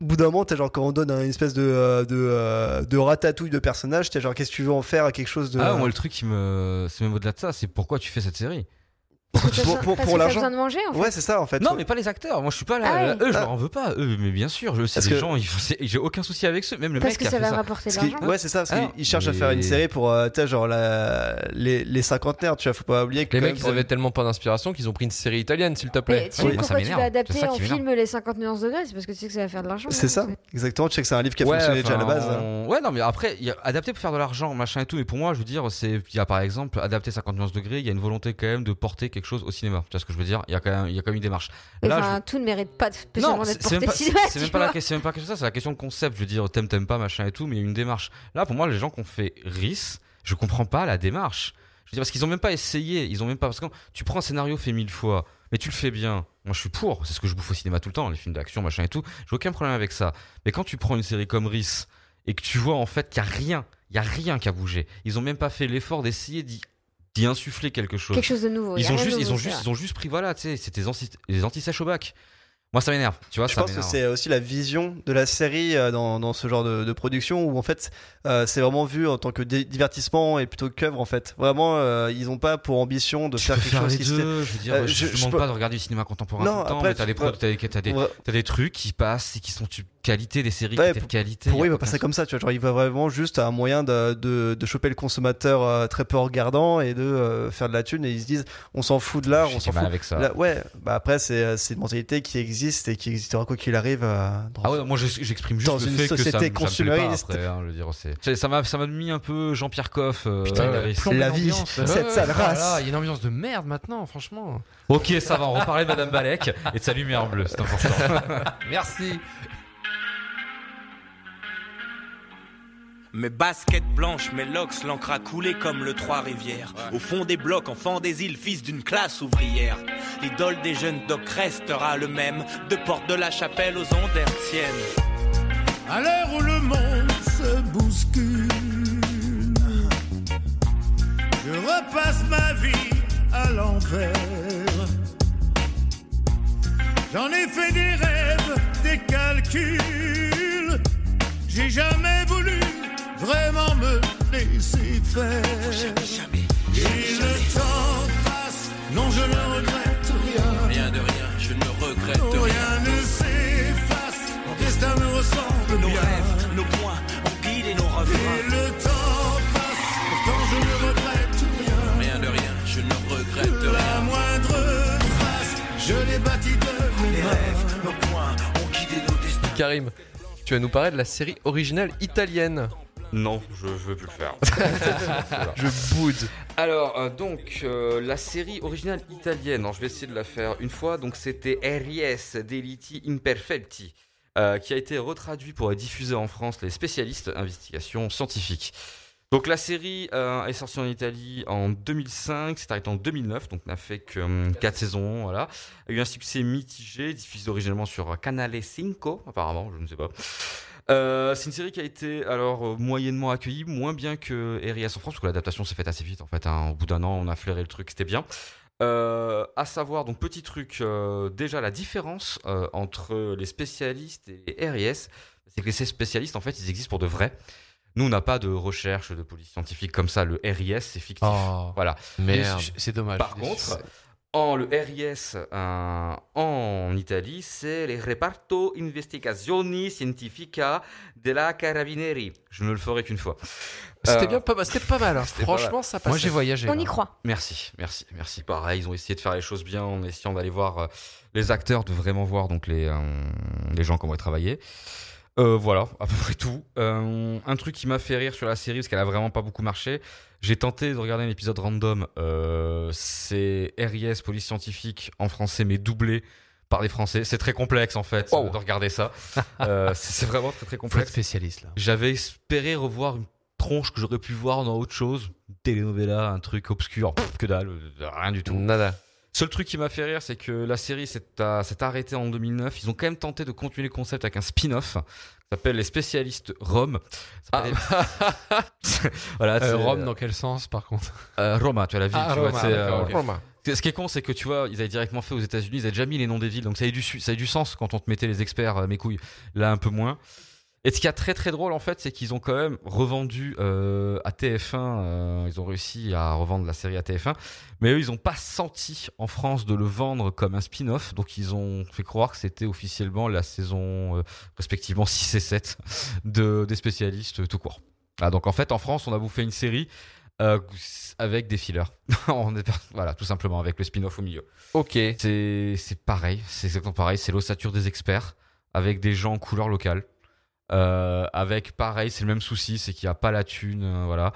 [SPEAKER 3] au moment, t'es genre, quand on donne une espèce de, euh, de, euh, de ratatouille de personnage, t'es genre, qu'est-ce que tu veux en faire à quelque chose de.
[SPEAKER 2] Ah, moi, le truc qui me. C'est même au-delà de ça, c'est pourquoi tu fais cette série?
[SPEAKER 3] Pour, pour, pour l'argent.
[SPEAKER 4] besoin de manger en fait.
[SPEAKER 3] Ouais, c'est ça, en fait.
[SPEAKER 2] Non, mais pas les acteurs. Moi, je suis pas là.
[SPEAKER 4] Ah ouais.
[SPEAKER 2] Eux, je
[SPEAKER 3] Ah.
[SPEAKER 2] leur en veux pas. Eux, mais bien sûr, je sais
[SPEAKER 3] que-
[SPEAKER 2] gens, j'ai aucun souci avec eux. Même le
[SPEAKER 4] Parce
[SPEAKER 2] mec
[SPEAKER 4] que
[SPEAKER 2] qui a
[SPEAKER 4] ça
[SPEAKER 2] fait
[SPEAKER 4] va
[SPEAKER 2] ça.
[SPEAKER 4] rapporter de
[SPEAKER 3] Parce ouais, c'est ça, parce
[SPEAKER 2] Alors,
[SPEAKER 3] qu'ils cherchent à faire une série pour, euh, tu sais, genre, la, les, les cinquantenaires, tu vois, faut pas oublier que.
[SPEAKER 1] Les mecs, ils avaient tellement pas d'inspiration qu'ils ont pris une série italienne, s'il te
[SPEAKER 4] Mais
[SPEAKER 1] plaît.
[SPEAKER 4] tu sais
[SPEAKER 2] Oui, moi, ça
[SPEAKER 4] pourquoi tu vas adapter
[SPEAKER 2] C'est ça
[SPEAKER 4] en film les 50 nuances degrés? C'est parce que tu sais que ça va faire de l'argent.
[SPEAKER 3] C'est
[SPEAKER 4] hein,
[SPEAKER 3] ça, exactement. Tu sais que c'est un livre qui a fonctionné déjà à la base.
[SPEAKER 2] Ouais, non, mais après, il y a adapté pour faire de l'argent, machin et tout. Mais pour moi, je veux dire, c'est, il y a par exemple, adapté 50 nuances degrés, il y a une volonté quand même de porter quelque chose au cinéma. Tu vois ce que je veux dire? Il y a quand même, il y a quand même une démarche.
[SPEAKER 4] Mais
[SPEAKER 2] Là,
[SPEAKER 4] enfin, tout ne mérite pas de- spécialement d'être
[SPEAKER 2] c'est c'est même
[SPEAKER 4] porté
[SPEAKER 2] pas,
[SPEAKER 4] cinéma.
[SPEAKER 2] c'est même pas la question, de ça, c'est la question de concept. Je veux dire, t'aimes, t'aimes pas, machin et tout, mais il y a une démarche. Là, pour moi, les gens qui ont fait RIS, je comprends pas la démarche. Je veux dire, parce qu'ils ont même pas essayé, ils ont même pas, parce que tu prends un scénario fait mille fois, mais tu le fais bien. Moi, je suis pour, c'est ce que je bouffe au cinéma tout le temps, les films d'action, machin et tout. J'ai aucun problème avec ça. Mais quand tu prends une série comme RIS et que tu vois en fait qu'il y a rien, il y a rien qui a bougé. Ils ont même pas fait l'effort d'essayer d'y, d'y insuffler quelque chose.
[SPEAKER 4] Quelque chose de nouveau.
[SPEAKER 2] Ils ont juste, ils ont juste, ils ont juste pris voilà, tu sais, c'était les anti, les anti-sèches au bac. Moi, ça m'énerve, tu vois,
[SPEAKER 3] Je
[SPEAKER 2] ça
[SPEAKER 3] pense que c'est aussi la vision de la série euh, dans, dans ce genre de, de production où en fait euh, c'est vraiment vu en tant que divertissement et plutôt qu'œuvre en fait. Vraiment, euh, ils ont pas pour ambition de
[SPEAKER 2] Tu
[SPEAKER 3] faire
[SPEAKER 2] peux
[SPEAKER 3] quelque
[SPEAKER 2] faire
[SPEAKER 3] chose
[SPEAKER 2] les
[SPEAKER 3] qui se
[SPEAKER 2] deux, je veux dire,
[SPEAKER 3] Euh,
[SPEAKER 2] je,
[SPEAKER 3] je-
[SPEAKER 2] je
[SPEAKER 3] je
[SPEAKER 2] demande
[SPEAKER 3] peux-
[SPEAKER 2] pas de regarder du cinéma contemporain
[SPEAKER 3] Non,
[SPEAKER 2] tout le temps,
[SPEAKER 3] après,
[SPEAKER 2] mais t'as des, pro- des trucs qui passent et qui sont qualité, des séries
[SPEAKER 3] Ouais,
[SPEAKER 2] qui étaient de qualité.
[SPEAKER 3] Pour eux, il va passer comme ça, tu vois. Genre, il va vraiment juste à un moyen de, de, de choper le consommateur euh, très peu regardant et de euh, faire de la thune. Et ils se disent, on s'en fout de l'art, on s'en fout.
[SPEAKER 2] avec ça.
[SPEAKER 3] Là, ouais, bah après, c'est euh, c'est une mentalité qui existe et qui existera quoi qu'il arrive. euh, dans-
[SPEAKER 2] Ah ouais, moi je- j'exprime juste
[SPEAKER 3] Dans
[SPEAKER 2] le
[SPEAKER 3] une
[SPEAKER 2] fait que ça,
[SPEAKER 3] société
[SPEAKER 2] me après, hein, je veux dire, ça m'a ça m'a mis un peu Jean-Pierre Coff. euh,
[SPEAKER 5] Putain, il
[SPEAKER 3] La vie,
[SPEAKER 5] l'ambiance.
[SPEAKER 3] cette sale
[SPEAKER 5] ouais,
[SPEAKER 3] race.
[SPEAKER 5] voilà, Il y a une ambiance de merde maintenant, franchement.
[SPEAKER 2] Ok, ça va, on reparler de Madame Balek et de sa lumière bleue, c'est important.
[SPEAKER 5] Merci.
[SPEAKER 6] Mes baskets blanches, mes locks, l'encre a coulé comme le Trois-Rivières. Au fond des blocs, enfant des îles, fils d'une classe ouvrière. L'idole des jeunes doc restera le même, de porte de la chapelle aux ondes hertziennes.
[SPEAKER 7] À l'heure où le monde se bouscule, je repasse ma vie à l'envers. J'en ai fait des rêves, des calculs. J'ai jamais voulu vraiment me laisser faire. Et le temps passe, non je ne regrette rien.
[SPEAKER 6] Rien de rien, je ne regrette rien.
[SPEAKER 7] rien ne s'efface, mon destin me ressemble
[SPEAKER 6] Nos
[SPEAKER 7] bien.
[SPEAKER 6] rêves, nos points ont guidé nos
[SPEAKER 7] Et
[SPEAKER 6] refrains.
[SPEAKER 7] le temps passe, pourtant je ne regrette rien.
[SPEAKER 6] Rien de rien, je ne regrette
[SPEAKER 7] La
[SPEAKER 6] rien.
[SPEAKER 7] moindre trace, je l'ai bâti de mes
[SPEAKER 6] Les rêves, nos points ont guidé nos destins.
[SPEAKER 1] Karim, tu vas nous parler de la série originale italienne.
[SPEAKER 2] Non, je, veux plus le faire.
[SPEAKER 1] Je boude.
[SPEAKER 2] Alors, euh, donc, euh, la série originale italienne, alors, je vais essayer de la faire une fois, donc c'était Ries Deliti Imperfetti, euh, qui a été retraduit pour être diffusé en France, les spécialistes investigation scientifique. Donc la série est sortie en Italie en 2005, s'est arrêtée en 2009, donc n'a fait que 4 saisons, voilà. A eu un succès mitigé, diffusé originellement sur Canale 5, apparemment, je ne sais pas. Euh, c'est une série qui a été alors euh, moyennement accueillie, moins bien que RIS en France, parce que l'adaptation s'est faite assez vite en fait. hein. Au bout d'un an, on a flairé le truc, c'était bien. Euh, à savoir, donc petit truc, euh, déjà la différence entre les spécialistes et les RIS, c'est que ces spécialistes en fait ils existent pour de vrai. Nous on n'a pas de recherche de police scientifique comme ça, le RIS c'est fictif.
[SPEAKER 5] Oh,
[SPEAKER 2] Voilà.
[SPEAKER 1] Merde.
[SPEAKER 5] C'est dommage.
[SPEAKER 2] Par contre, en le RIS euh, en Italie, c'est les Reparto Investigazioni Scientifica della Carabinieri. Je ne le ferai qu'une fois.
[SPEAKER 1] C'était
[SPEAKER 2] Euh,
[SPEAKER 1] bien, pas, c'était pas mal. hein.
[SPEAKER 2] c'était pas
[SPEAKER 1] Franchement, ça passe.
[SPEAKER 5] moi j'ai voyagé.
[SPEAKER 4] On
[SPEAKER 5] là.
[SPEAKER 4] y croit.
[SPEAKER 2] Merci, merci, merci. Pareil, ils ont essayé de faire les choses bien en essayant d'aller voir euh, les acteurs, de vraiment voir donc les, euh, les gens comment ils travaillaient. Euh, voilà, à peu près tout. Euh, un truc qui m'a fait rire sur la série, parce qu'elle a vraiment pas beaucoup marché, j'ai tenté de regarder un épisode random, euh, c'est RIS, police scientifique, en français, mais doublé par des Français. C'est très complexe en fait
[SPEAKER 1] Wow.
[SPEAKER 2] de regarder ça. C'est vraiment très très complexe.
[SPEAKER 5] spécialiste là.
[SPEAKER 2] J'avais espéré revoir une tronche que j'aurais pu voir dans autre chose, une telenovela, un truc obscur, Pff, que dalle, rien du tout.
[SPEAKER 1] Nada.
[SPEAKER 2] Seul truc qui m'a fait rire, c'est que la série s'est euh, arrêtée en 2009. Ils ont quand même tenté de continuer le concept avec un spin-off. Ça s'appelle Les spécialistes Rome. Ça s'appelle- voilà,
[SPEAKER 5] Euh,
[SPEAKER 2] c'est-
[SPEAKER 5] Rome dans quel sens par contre?
[SPEAKER 2] Euh, Roma, tu vois la ville.
[SPEAKER 5] Ah,
[SPEAKER 2] tu vois,
[SPEAKER 5] Roma,
[SPEAKER 2] euh,
[SPEAKER 5] ok.
[SPEAKER 1] Roma.
[SPEAKER 2] Ce qui est con, c'est que tu vois, ils avaient directement fait aux États-Unis, ils avaient déjà mis les noms des villes, donc ça a eu du, ça a eu du sens quand on te mettait les experts, euh, mes couilles. Là, un peu moins. Et ce qui est très très drôle en fait, c'est qu'ils ont quand même revendu euh, à TF1, euh, ils ont réussi à revendre la série à TF1, mais eux ils n'ont pas senti en France de le vendre comme un spin-off, donc ils ont fait croire que c'était officiellement la saison euh, respectivement 6 et 7 de, des spécialistes tout court. Ah, donc en fait en France on a bouffé une série avec des fillers. On est- voilà, tout simplement avec le spin-off au milieu.
[SPEAKER 1] Ok.
[SPEAKER 2] C'est c'est pareil, c'est exactement pareil, c'est l'ossature des experts avec des gens en couleur locale. Euh, avec pareil, c'est le même souci, c'est qu'il n'y a pas la thune, euh, voilà.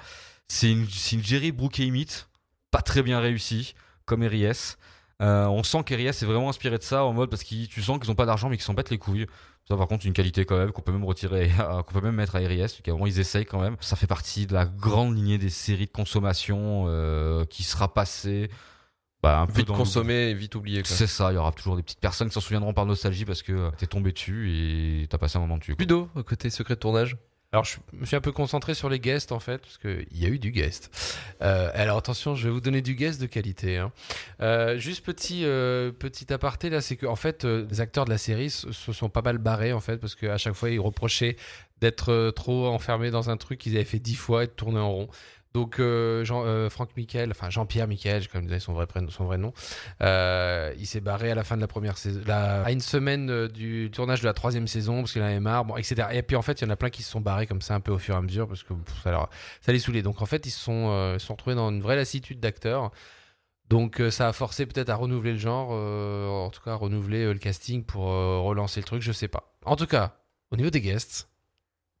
[SPEAKER 2] C'est une, une Jerry Bruckheimt, pas très bien réussie, comme Ries. Euh, on sent qu'Eries est vraiment inspiré de ça en mode parce que tu sens qu'ils ont pas d'argent mais qu'ils s'en les couilles. Ça par contre une qualité quand même qu'on peut même retirer, qu'on peut même mettre à un moment ils essayent quand même. Ça fait partie de la grande lignée des séries de consommation qui sera passée bah, un peu
[SPEAKER 1] Vite
[SPEAKER 2] dans le-
[SPEAKER 1] consommé et vite oublié.
[SPEAKER 2] c'est ça, il y aura toujours des petites personnes qui s'en souviendront par nostalgie parce que t'es tombé dessus et t'as passé un moment dessus.
[SPEAKER 1] Ludo, côté secret de tournage.
[SPEAKER 5] Alors, je me suis un peu concentré sur les guests en fait, parce qu'il y a eu du guest. Euh, alors, attention, je vais vous donner du guest de qualité. hein. Euh, juste petit, euh, petit aparté là, c'est que en fait, euh, les acteurs de la série se, sont pas mal barrés en fait, parce qu'à chaque fois, ils reprochaient d'être trop enfermés dans un truc qu'ils avaient fait dix fois et de tourner en rond. Donc euh, euh, Jean-Pierre Michael, j'ai quand même son vrai nom. euh, il s'est barré à la fin de la première saison, à une semaine du tournage de la troisième saison parce qu'il en avait marre, bon, etc. Et puis en fait, il y en a plein qui se sont barrés comme ça un peu au fur et à mesure parce que ça, les saoulait. Donc en fait, ils se sont, retrouvés dans une vraie lassitude d'acteurs. Donc ça a forcé peut-être à renouveler le genre, en tout cas à renouveler le casting pour relancer le truc, je sais pas. En tout cas, au niveau des guests,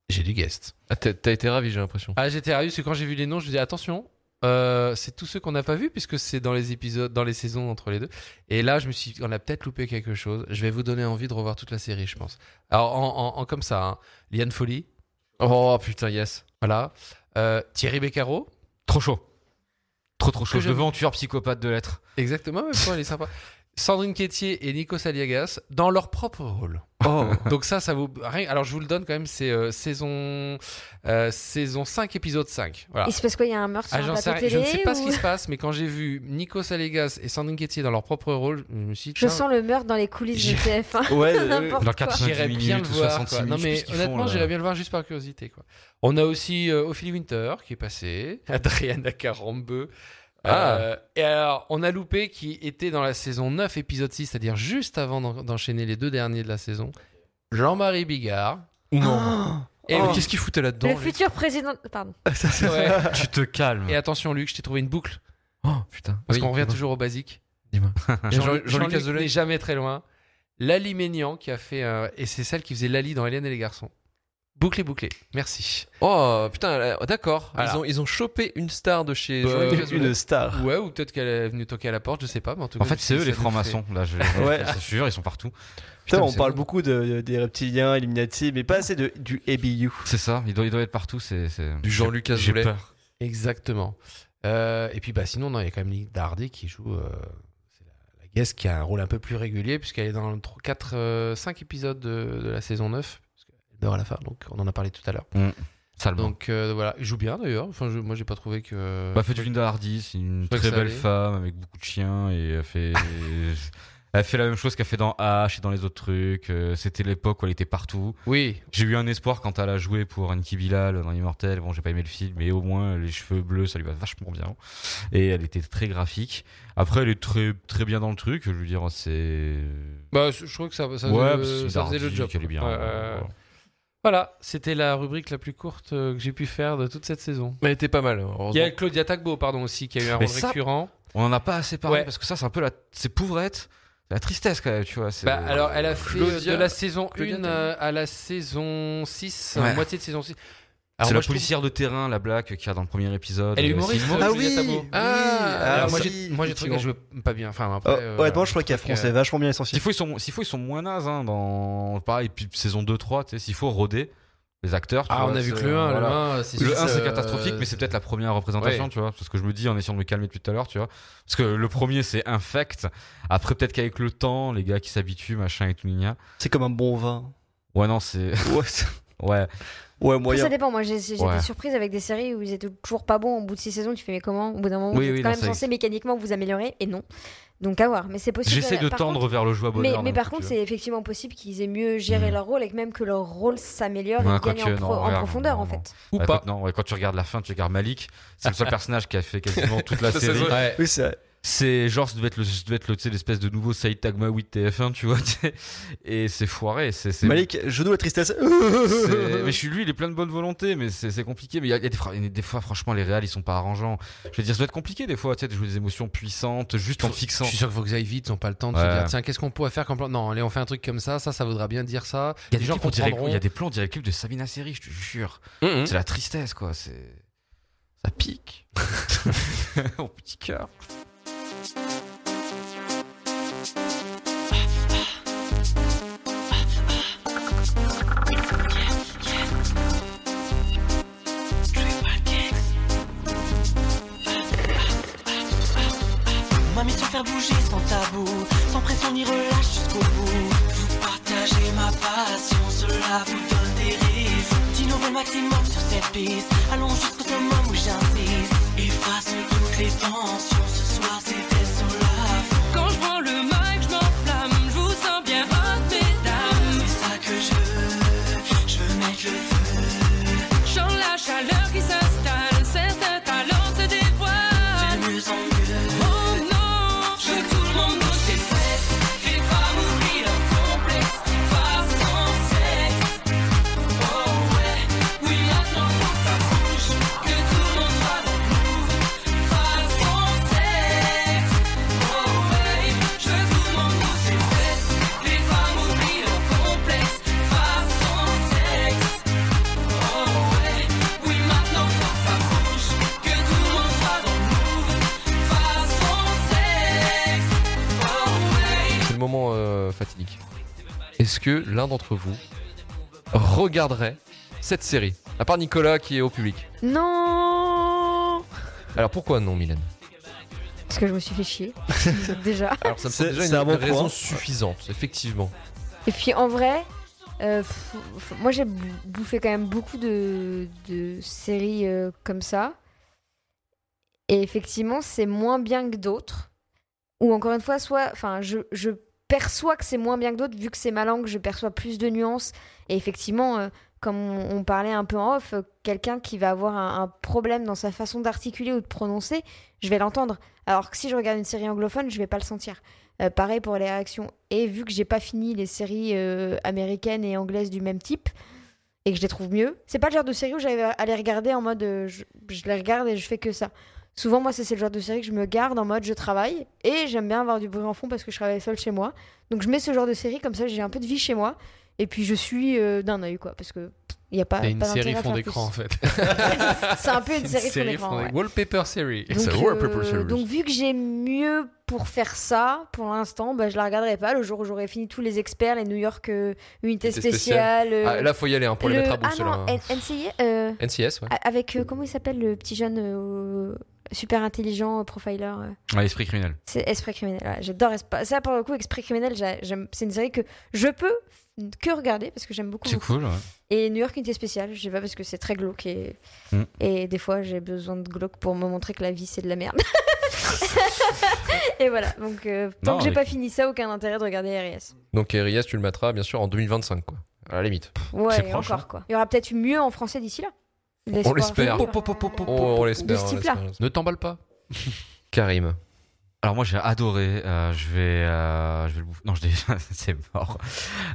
[SPEAKER 5] j'ai du guest.
[SPEAKER 1] Ah, t'as été ravi, j'ai l'impression.
[SPEAKER 5] Ah, j'étais ravi parce que quand j'ai vu les noms, je me dis attention, euh, c'est tous ceux qu'on n'a pas vus puisque c'est dans les épisodes, dans les saisons entre les deux. Et là, je me suis, dit, on a peut-être loupé quelque chose. Je vais vous donner envie de revoir toute la série, je pense. Alors en, en- en comme ça, hein. Liane Folly,
[SPEAKER 1] Oh putain, yes.
[SPEAKER 5] voilà, Euh, Thierry Beccaro,
[SPEAKER 2] Trop chaud. Trop trop chaud. Le tueur psychopathe de l'être.
[SPEAKER 5] exactement, même toi, elle est sympa. Sandrine Quétier et Nico Saliagas dans leur propre rôle.
[SPEAKER 1] Oh.
[SPEAKER 5] Donc ça, ça vous... Alors je vous le donne quand même, c'est euh, saison... euh, saison 5, épisode 5. Voilà.
[SPEAKER 4] Il se passe quoi Il y a un meurtre sur
[SPEAKER 5] Ah,
[SPEAKER 4] un
[SPEAKER 5] rien. Je ne
[SPEAKER 4] télé
[SPEAKER 5] sais pas ce qui se passe, mais quand j'ai vu Nico Saliagas et Sandrine Quétier dans leur propre rôle, je me suis dit,
[SPEAKER 4] Je sens le meurtre dans les coulisses de
[SPEAKER 5] J'ai-
[SPEAKER 4] TF1.
[SPEAKER 3] Ouais,
[SPEAKER 4] N'importe
[SPEAKER 2] Dans
[SPEAKER 4] quoi.
[SPEAKER 2] 90
[SPEAKER 5] j'irais bien
[SPEAKER 2] minutes,
[SPEAKER 5] le voir.
[SPEAKER 2] 66
[SPEAKER 5] quoi. Non mais honnêtement, j'irais bien le voir juste par curiosité. Quoi. On a aussi euh, Ophélie Winter qui est passée, Adriana Carambeu.
[SPEAKER 1] Ah.
[SPEAKER 5] Euh, et alors, on a loupé qui était dans la saison 9, épisode 6, c'est-à-dire juste avant d'en- d'enchaîner les deux derniers de la saison. Jean-Marie Bigard.
[SPEAKER 1] Non.
[SPEAKER 5] Et,
[SPEAKER 1] Oh. Qu'est-ce qu'il foutait là-dedans
[SPEAKER 4] Le
[SPEAKER 1] lui
[SPEAKER 4] futur président. Pardon.
[SPEAKER 5] Ouais.
[SPEAKER 2] Tu te calmes.
[SPEAKER 5] Et attention, Luc, je t'ai trouvé une boucle.
[SPEAKER 1] Oh putain.
[SPEAKER 5] Parce
[SPEAKER 1] Oui,
[SPEAKER 5] qu'on revient
[SPEAKER 1] dis-moi.
[SPEAKER 5] toujours au basique.
[SPEAKER 1] Dis-moi.
[SPEAKER 5] Jean-
[SPEAKER 1] Jean- Jean-Luc
[SPEAKER 5] Jean-Luc
[SPEAKER 1] Azoulay.
[SPEAKER 5] n'est jamais très loin. Lali Ménian qui a fait. euh, et c'est celle qui faisait Lali dans Hélène et les garçons. Bouclé, bouclé. Merci.
[SPEAKER 1] Oh putain, euh, d'accord.
[SPEAKER 5] Voilà.
[SPEAKER 1] Ils, ont, ils ont chopé une star de chez
[SPEAKER 5] Bah, euh,
[SPEAKER 3] une star.
[SPEAKER 5] Ouais, ou peut-être qu'elle est venue toquer à la porte, je sais pas. Mais en, tout
[SPEAKER 2] En
[SPEAKER 5] cas,
[SPEAKER 2] fait, c'est eux les francs-maçons. Là, je,
[SPEAKER 3] Ouais.
[SPEAKER 2] c'est sûr, ils sont partout.
[SPEAKER 3] Putain, on parle
[SPEAKER 1] bon.
[SPEAKER 3] beaucoup de, des reptiliens, Illuminati, mais pas assez de, du ABU.
[SPEAKER 2] C'est ça. Ils doivent, ils doivent être partout. C'est c'est-
[SPEAKER 1] Du Jean-Luc
[SPEAKER 2] J'ai
[SPEAKER 1] Azoulay.
[SPEAKER 2] peur.
[SPEAKER 5] Exactement. Euh, et puis, bah, sinon, non, il y a quand même Dardy qui joue. euh, c'est la, la guest qui a un rôle un peu plus régulier, puisqu'elle est dans 4, 5 épisodes de, de la saison 9. À la fin, donc on en a parlé tout à l'heure.
[SPEAKER 2] Salement.
[SPEAKER 5] Donc euh, voilà, il joue bien d'ailleurs. Enfin, je- moi, j'ai pas trouvé que.
[SPEAKER 2] Bah, fait du Linda Hardy, c'est une très belle
[SPEAKER 5] allait.
[SPEAKER 2] femme avec beaucoup de chiens et elle fait, elle fait la même chose qu'elle fait dans H et dans les autres trucs. Euh, C'était l'époque où elle était partout.
[SPEAKER 5] Oui,
[SPEAKER 2] J'ai eu un espoir quand elle a joué pour Anki Bilal dans Immortel. Bon, j'ai pas aimé le film, mais au moins les cheveux bleus, ça lui va vachement bien. Et elle était très graphique. Après, elle est très très bien dans le truc. Je veux dire, c'est
[SPEAKER 5] bah, je trouve que ça, ça,
[SPEAKER 2] ouais,
[SPEAKER 5] faisait, ça faisait le job.
[SPEAKER 2] qu'elle est bien.
[SPEAKER 5] Voilà, c'était la rubrique la plus courte euh, que j'ai pu faire de toute cette saison.
[SPEAKER 1] Mais elle était pas mal.
[SPEAKER 5] Il y a Claudia Tagbo, pardon, aussi, qui a eu un rôle
[SPEAKER 2] ça-
[SPEAKER 5] récurrent.
[SPEAKER 2] On en a pas assez parlé
[SPEAKER 5] Ouais.
[SPEAKER 2] parce que ça, c'est un peu la, c'est pauvrette. C'est la tristesse quand même, tu vois. c'est-
[SPEAKER 5] Bah, alors, elle a fait euh,
[SPEAKER 1] Claudia-
[SPEAKER 5] de la saison
[SPEAKER 1] Claudia
[SPEAKER 5] 1
[SPEAKER 1] Tagbo.
[SPEAKER 5] euh, à la saison 6,
[SPEAKER 2] Ouais.
[SPEAKER 5] moitié de saison 6. Alors,
[SPEAKER 2] C'est la
[SPEAKER 5] trouve-
[SPEAKER 2] policière de terrain, la blague qu'il y a dans le premier épisode.
[SPEAKER 5] Elle est
[SPEAKER 2] Euh,
[SPEAKER 5] humoriste,
[SPEAKER 2] c'est une
[SPEAKER 5] Ah oui.
[SPEAKER 1] Ah,
[SPEAKER 3] alors,
[SPEAKER 5] moi, j'ai, moi, j'ai trouvé qu'elle jouait pas bien. Enfin,
[SPEAKER 3] Oh,
[SPEAKER 5] après, euh,
[SPEAKER 3] honnêtement, je crois qu'elle fronçait vachement bien les sourcils.
[SPEAKER 2] S'il faut, ils sont, s'il faut, ils sont moins nazes, hein, dans, pareil, puis saison 2-3, tu sais, s'il faut roder les acteurs. tu
[SPEAKER 5] Ah,
[SPEAKER 2] vois,
[SPEAKER 5] on a vu
[SPEAKER 2] c'est-
[SPEAKER 5] que le 1,
[SPEAKER 2] voilà.
[SPEAKER 5] le 1, c'est
[SPEAKER 2] Le
[SPEAKER 5] juste,
[SPEAKER 2] 1 c'est
[SPEAKER 5] euh,
[SPEAKER 2] catastrophique, mais c'est peut-être la première représentation,
[SPEAKER 5] Ouais.
[SPEAKER 2] tu vois. Parce que je me dis en essayant de me calmer depuis tout à l'heure, tu vois. Parce que le premier c'est infect. Après peut-être qu'avec le temps, les gars qui s'habituent, machin et tout.
[SPEAKER 3] C'est comme un bon vin.
[SPEAKER 2] Ouais non c'est
[SPEAKER 3] Ouais, c'est-
[SPEAKER 2] ouais.
[SPEAKER 3] ouais moyen.
[SPEAKER 4] ça dépend. Moi, j'ai
[SPEAKER 2] Ouais.
[SPEAKER 4] été surprise avec des séries où ils étaient toujours pas bons. Au bout de six saisons, tu fais mais comment? Au bout d'un moment,
[SPEAKER 2] Oui,
[SPEAKER 4] vous êtes
[SPEAKER 2] oui,
[SPEAKER 4] quand
[SPEAKER 2] non,
[SPEAKER 4] même censé mécaniquement vous améliorer et non. Donc à voir. Mais c'est possible.
[SPEAKER 2] J'essaie de
[SPEAKER 4] Par
[SPEAKER 2] tendre
[SPEAKER 4] contre-
[SPEAKER 2] vers le
[SPEAKER 4] Mais,
[SPEAKER 2] bonheur.
[SPEAKER 4] mais
[SPEAKER 2] d'un
[SPEAKER 4] par contre, c'est effectivement possible qu'ils aient mieux géré
[SPEAKER 2] Mm.
[SPEAKER 4] leur rôle et que même que leur rôle s'améliore
[SPEAKER 2] Ouais,
[SPEAKER 4] et gagne en, pro- profondeur
[SPEAKER 2] non,
[SPEAKER 4] en fait.
[SPEAKER 5] Ou.
[SPEAKER 2] Ouais,
[SPEAKER 5] pas.
[SPEAKER 2] quand- non, ouais, quand tu regardes la fin, tu regardes Malik, c'est le seul personnage qui a fait quasiment toute la série.
[SPEAKER 5] Ouais.
[SPEAKER 3] Oui, c'est
[SPEAKER 2] C'est genre, ça devait être le, ça devait être le, l'espèce de nouveau Saitagma 8 TF1, tu vois. Et c'est foiré. C'est, c'est,
[SPEAKER 3] Malik, genou la tristesse.
[SPEAKER 2] mais je suis lui, il est plein de bonne volonté, mais c'est, c'est compliqué. Mais il y a, il y a des, fois, des franchement, les réals, ils sont pas arrangeants. Je veux dire, ça doit être compliqué des fois, tu sais, de jouer des émotions puissantes juste en fixant.
[SPEAKER 5] Je suis sûr qu'il faut que ça aille vite, ils n'ont pas le temps de se dire tiens, qu'est-ce qu'on pourrait faire comme plan? Non, allez, on fait un truc comme ça, ça, ça voudra bien dire ça.
[SPEAKER 2] Il y a des
[SPEAKER 5] gens comprendront.
[SPEAKER 2] il y a des plans, clip de Sabina Seri, je te jure.
[SPEAKER 1] Mhm.
[SPEAKER 2] C'est la tristesse, quoi. C'est, ça pique. Mon petit cœur.
[SPEAKER 8] Faire bouger sans tabou, sans pression ni relâche jusqu'au bout. Vous partagez ma passion, cela vous donne des raisons d'innover le maximum sur cette piste. Allons jusqu'au summum où j'insiste. Effaçons toutes les tensions, ce soir c'était
[SPEAKER 1] Est-ce que l'un d'entre vous regarderait cette série À part Nicolas qui est au public?
[SPEAKER 4] Non
[SPEAKER 1] Alors pourquoi non, Mylène?
[SPEAKER 4] Parce que je me suis fait chier. Déjà.
[SPEAKER 1] Alors ça me
[SPEAKER 3] C'est-
[SPEAKER 1] semble déjà
[SPEAKER 3] un
[SPEAKER 1] une
[SPEAKER 3] bon
[SPEAKER 1] raison
[SPEAKER 3] point.
[SPEAKER 1] suffisante, effectivement.
[SPEAKER 4] Et puis en vrai, euh, moi j'ai bou- bouffé quand même beaucoup de, de séries euh, comme ça. Et effectivement, c'est moins bien que d'autres. Ou encore une fois, soit, enfin, je, je perçois que c'est moins bien que d'autres vu que c'est ma langue, je perçois plus de nuances. Et effectivement, euh, comme on, parlait un peu en off, euh, quelqu'un qui va avoir un, problème dans sa façon d'articuler ou de prononcer, je vais l'entendre. Alors que si je regarde une série anglophone, je vais pas le sentir. Euh, pareil pour les réactions. Et vu que j'ai pas fini les séries américaines et anglaises du même type et que je les trouve mieux, c'est pas le genre de série où j'arrive à regarder en mode je, je les regarde et je fais que ça. Souvent, moi, c'est le genre de série que je me garde en mode je travaille et j'aime bien avoir du bruit en fond parce que je travaille seule chez moi. Donc, je mets ce genre de série comme ça, j'ai un peu de vie chez moi et puis je suis euh, d'un œil quoi parce que il y a pas.
[SPEAKER 5] C'est une
[SPEAKER 4] pas
[SPEAKER 5] série fond d'écran en fait.
[SPEAKER 4] c'est un peu une série fond d'écran. ouais.
[SPEAKER 5] Wallpaper série.
[SPEAKER 1] It's
[SPEAKER 4] Donc,
[SPEAKER 1] a wallpaper
[SPEAKER 4] euh,
[SPEAKER 1] series.
[SPEAKER 4] donc vu que j'ai mieux pour faire ça, pour l'instant, bah, je la regarderai pas. Le jour où j'aurai fini tous les experts, les New York euh, Unité
[SPEAKER 1] Unité
[SPEAKER 4] spéciale. euh,
[SPEAKER 1] Ah, là, faut y aller hein, pour les
[SPEAKER 4] le-
[SPEAKER 1] mettre à bout,
[SPEAKER 4] Ah non,
[SPEAKER 1] hein.
[SPEAKER 4] NCIS, euh,
[SPEAKER 1] NCS, ouais.
[SPEAKER 4] avec comment il s'appelle le petit jeune super intelligent euh, profiler euh,
[SPEAKER 2] Ouais, esprit criminel.
[SPEAKER 4] C'est Esprit criminel. J'adore Esprit. Ça pour le coup, Esprit criminel. C'est une série que je peux que regarder parce que j'aime beaucoup.
[SPEAKER 2] C'est cool, ouais.
[SPEAKER 4] Et New York Unité spéciale, je sais pas parce que c'est très glauque et,
[SPEAKER 2] Mm.
[SPEAKER 4] et des fois j'ai besoin de glauque pour me montrer que la vie c'est de la merde. et voilà, donc euh, tant
[SPEAKER 2] Non,
[SPEAKER 4] que j'ai
[SPEAKER 2] mais-
[SPEAKER 4] pas fini ça, aucun intérêt de regarder RIS.
[SPEAKER 1] Donc RIS, tu le mettras bien sûr en 2025, quoi. À la limite.
[SPEAKER 4] Ouais,
[SPEAKER 2] proche,
[SPEAKER 4] encore
[SPEAKER 2] hein.
[SPEAKER 4] quoi. Il y aura peut-être mieux en français d'ici là.
[SPEAKER 1] On l'espère.
[SPEAKER 4] L'espoir-
[SPEAKER 1] On, l'espère.
[SPEAKER 4] De ce
[SPEAKER 1] on
[SPEAKER 4] type-là.
[SPEAKER 1] l'espère.
[SPEAKER 5] Ne t'emballe pas.
[SPEAKER 1] Karim.
[SPEAKER 2] Alors moi j'ai adoré, euh, je vais, euh, je vais le bouffer. Non, je l'ai- c'est mort.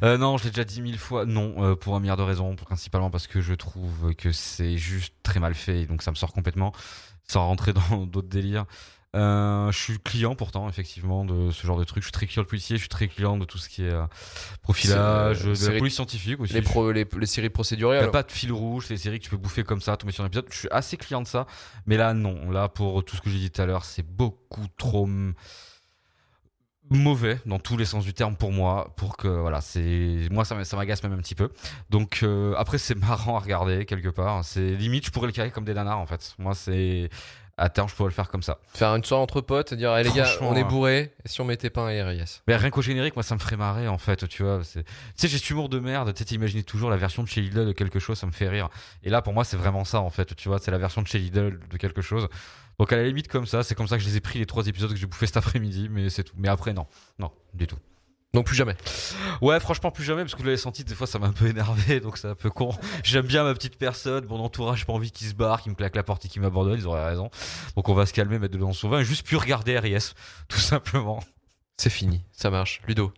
[SPEAKER 2] Euh, non, je l'ai déjà dit mille fois. Non, euh, pour un milliard de raisons, principalement parce que je trouve que c'est juste très mal fait, donc ça me sort complètement. sans rentrer dans d'autres délires. Euh, je suis client pourtant effectivement de ce genre de truc. Je suis très client de policier, je suis très client de tout ce qui est euh, profilage,
[SPEAKER 1] euh,
[SPEAKER 2] de
[SPEAKER 1] série-
[SPEAKER 2] la police scientifique aussi.
[SPEAKER 1] Les, pro- les, les séries
[SPEAKER 2] Il
[SPEAKER 1] procédurales.
[SPEAKER 2] n'y a pas de fil rouge, des séries que tu peux bouffer comme ça, tomber sur un épisode. Je suis assez client de ça, mais là non. Là pour tout ce que j'ai dit tout à l'heure, c'est beaucoup trop mauvais dans tous les sens du terme pour moi. Pour que voilà, c'est moi ça m'agace même un petit peu. Donc euh, après c'est marrant à regarder quelque part. C'est limite je pourrais le carrer comme des nanars en fait. Moi c'est à terme je pourrais le faire comme ça.
[SPEAKER 1] Faire une soirée entre potes, dire, eh, les gars, on est
[SPEAKER 2] hein.
[SPEAKER 1] bourré, si on mettait pas un RIS
[SPEAKER 2] Mais rien qu'au générique, moi, ça me ferait marrer, en fait, tu vois. Tu sais, j'ai cet humour de merde, tu sais, t'imagines toujours la version de chez Lidl de quelque chose, ça me fait rire. Et là, pour moi, c'est vraiment ça, en fait, tu vois, c'est la version de chez Lidl de quelque chose. Donc, à la limite, comme ça, c'est comme ça que je les ai pris, les trois épisodes que j'ai bouffé cet après-midi, mais c'est tout. Mais après, non. Non, du tout.
[SPEAKER 1] Donc plus jamais.
[SPEAKER 2] Ouais, franchement, plus jamais, parce que vous l'avez senti, des fois, ça m'a un peu énervé, donc c'est un peu con. J'aime bien ma petite personne, mon entourage, j'ai pas envie qu'ils se barrent, qu'ils me claquent la porte et qu'ils m'abandonnent, ils auraient raison. Donc, on va se calmer, mettre de l'eau dans son vin, et juste plus regarder RIS, tout simplement.
[SPEAKER 1] C'est fini, ça marche. Ludo.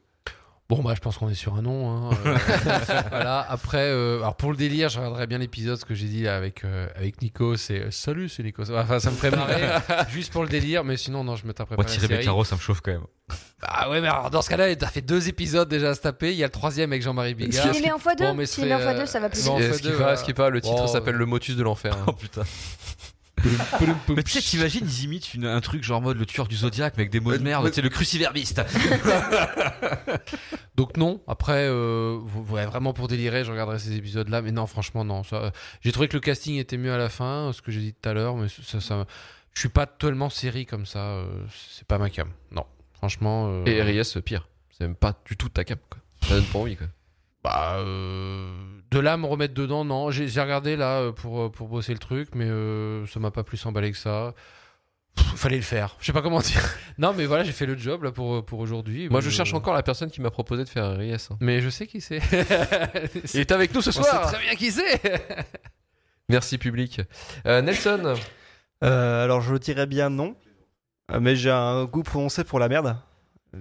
[SPEAKER 5] Bon, bah, je pense qu'on est sur un nom. hein, euh, voilà. Après, euh, alors pour le délire, je regarderais bien l'épisode, ce que j'ai dit là, avec, euh, avec Nico. C'est salut, c'est Nico. Enfin, ça me ferait marrer juste pour le délire, mais sinon, non, je me taperais
[SPEAKER 2] Moi,
[SPEAKER 5] pas la
[SPEAKER 2] tirer carreaux, ça me chauffe quand même.
[SPEAKER 5] Ah ouais, mais alors dans ce cas-là, t'as fait deux épisodes déjà à se taper. Il y a le troisième avec Jean-Marie Bigard.
[SPEAKER 4] S'il les met en x2,
[SPEAKER 5] Bon, mais
[SPEAKER 4] s'il les met en
[SPEAKER 5] serait,
[SPEAKER 4] x2, ça va plus vite.
[SPEAKER 5] en
[SPEAKER 1] ce qui est est pas, le titre
[SPEAKER 5] Oh,
[SPEAKER 1] s'appelle Le Motus de l'enfer. hein.
[SPEAKER 2] Oh putain. Mais tu sais, t'imagines, ils imitent une- un truc genre mode le tueur du zodiaque, mais avec des mots de merde, sais, le cruciverbiste.
[SPEAKER 5] Donc non. Après, euh, ouais, vraiment pour délirer, je regarderai ces épisodes-là. Mais non, franchement, non. Euh, j'ai trouvé que le casting était mieux à la fin, ce que j'ai dit tout à l'heure. Mais ça, ça, je suis pas tellement série comme ça. euh, c'est pas ma cam. Non, franchement. euh,
[SPEAKER 1] Et RIS, pire. C'est même pas du tout ta cap. Quoi. Ça donne pas envie. Quoi.
[SPEAKER 5] Bah, euh, de là à me remettre dedans, non. J'ai regardé là euh, pour, euh, pour bosser le truc, mais euh, ça m'a pas plus emballé que ça. Pff, fallait le faire. Je sais pas comment dire. Non, mais voilà, j'ai fait le job là pour, pour aujourd'hui.
[SPEAKER 1] Moi, je cherche encore la personne qui m'a proposé de faire un RIS. hein.
[SPEAKER 5] Mais je sais qui c'est.
[SPEAKER 1] Il est avec nous ce
[SPEAKER 5] On sait
[SPEAKER 1] soir.
[SPEAKER 5] très bien qui c'est.
[SPEAKER 1] Merci, public. Euh, Nelson.
[SPEAKER 3] Euh, alors je dirais bien non, Euh, mais j'ai un goût prononcé pour la merde.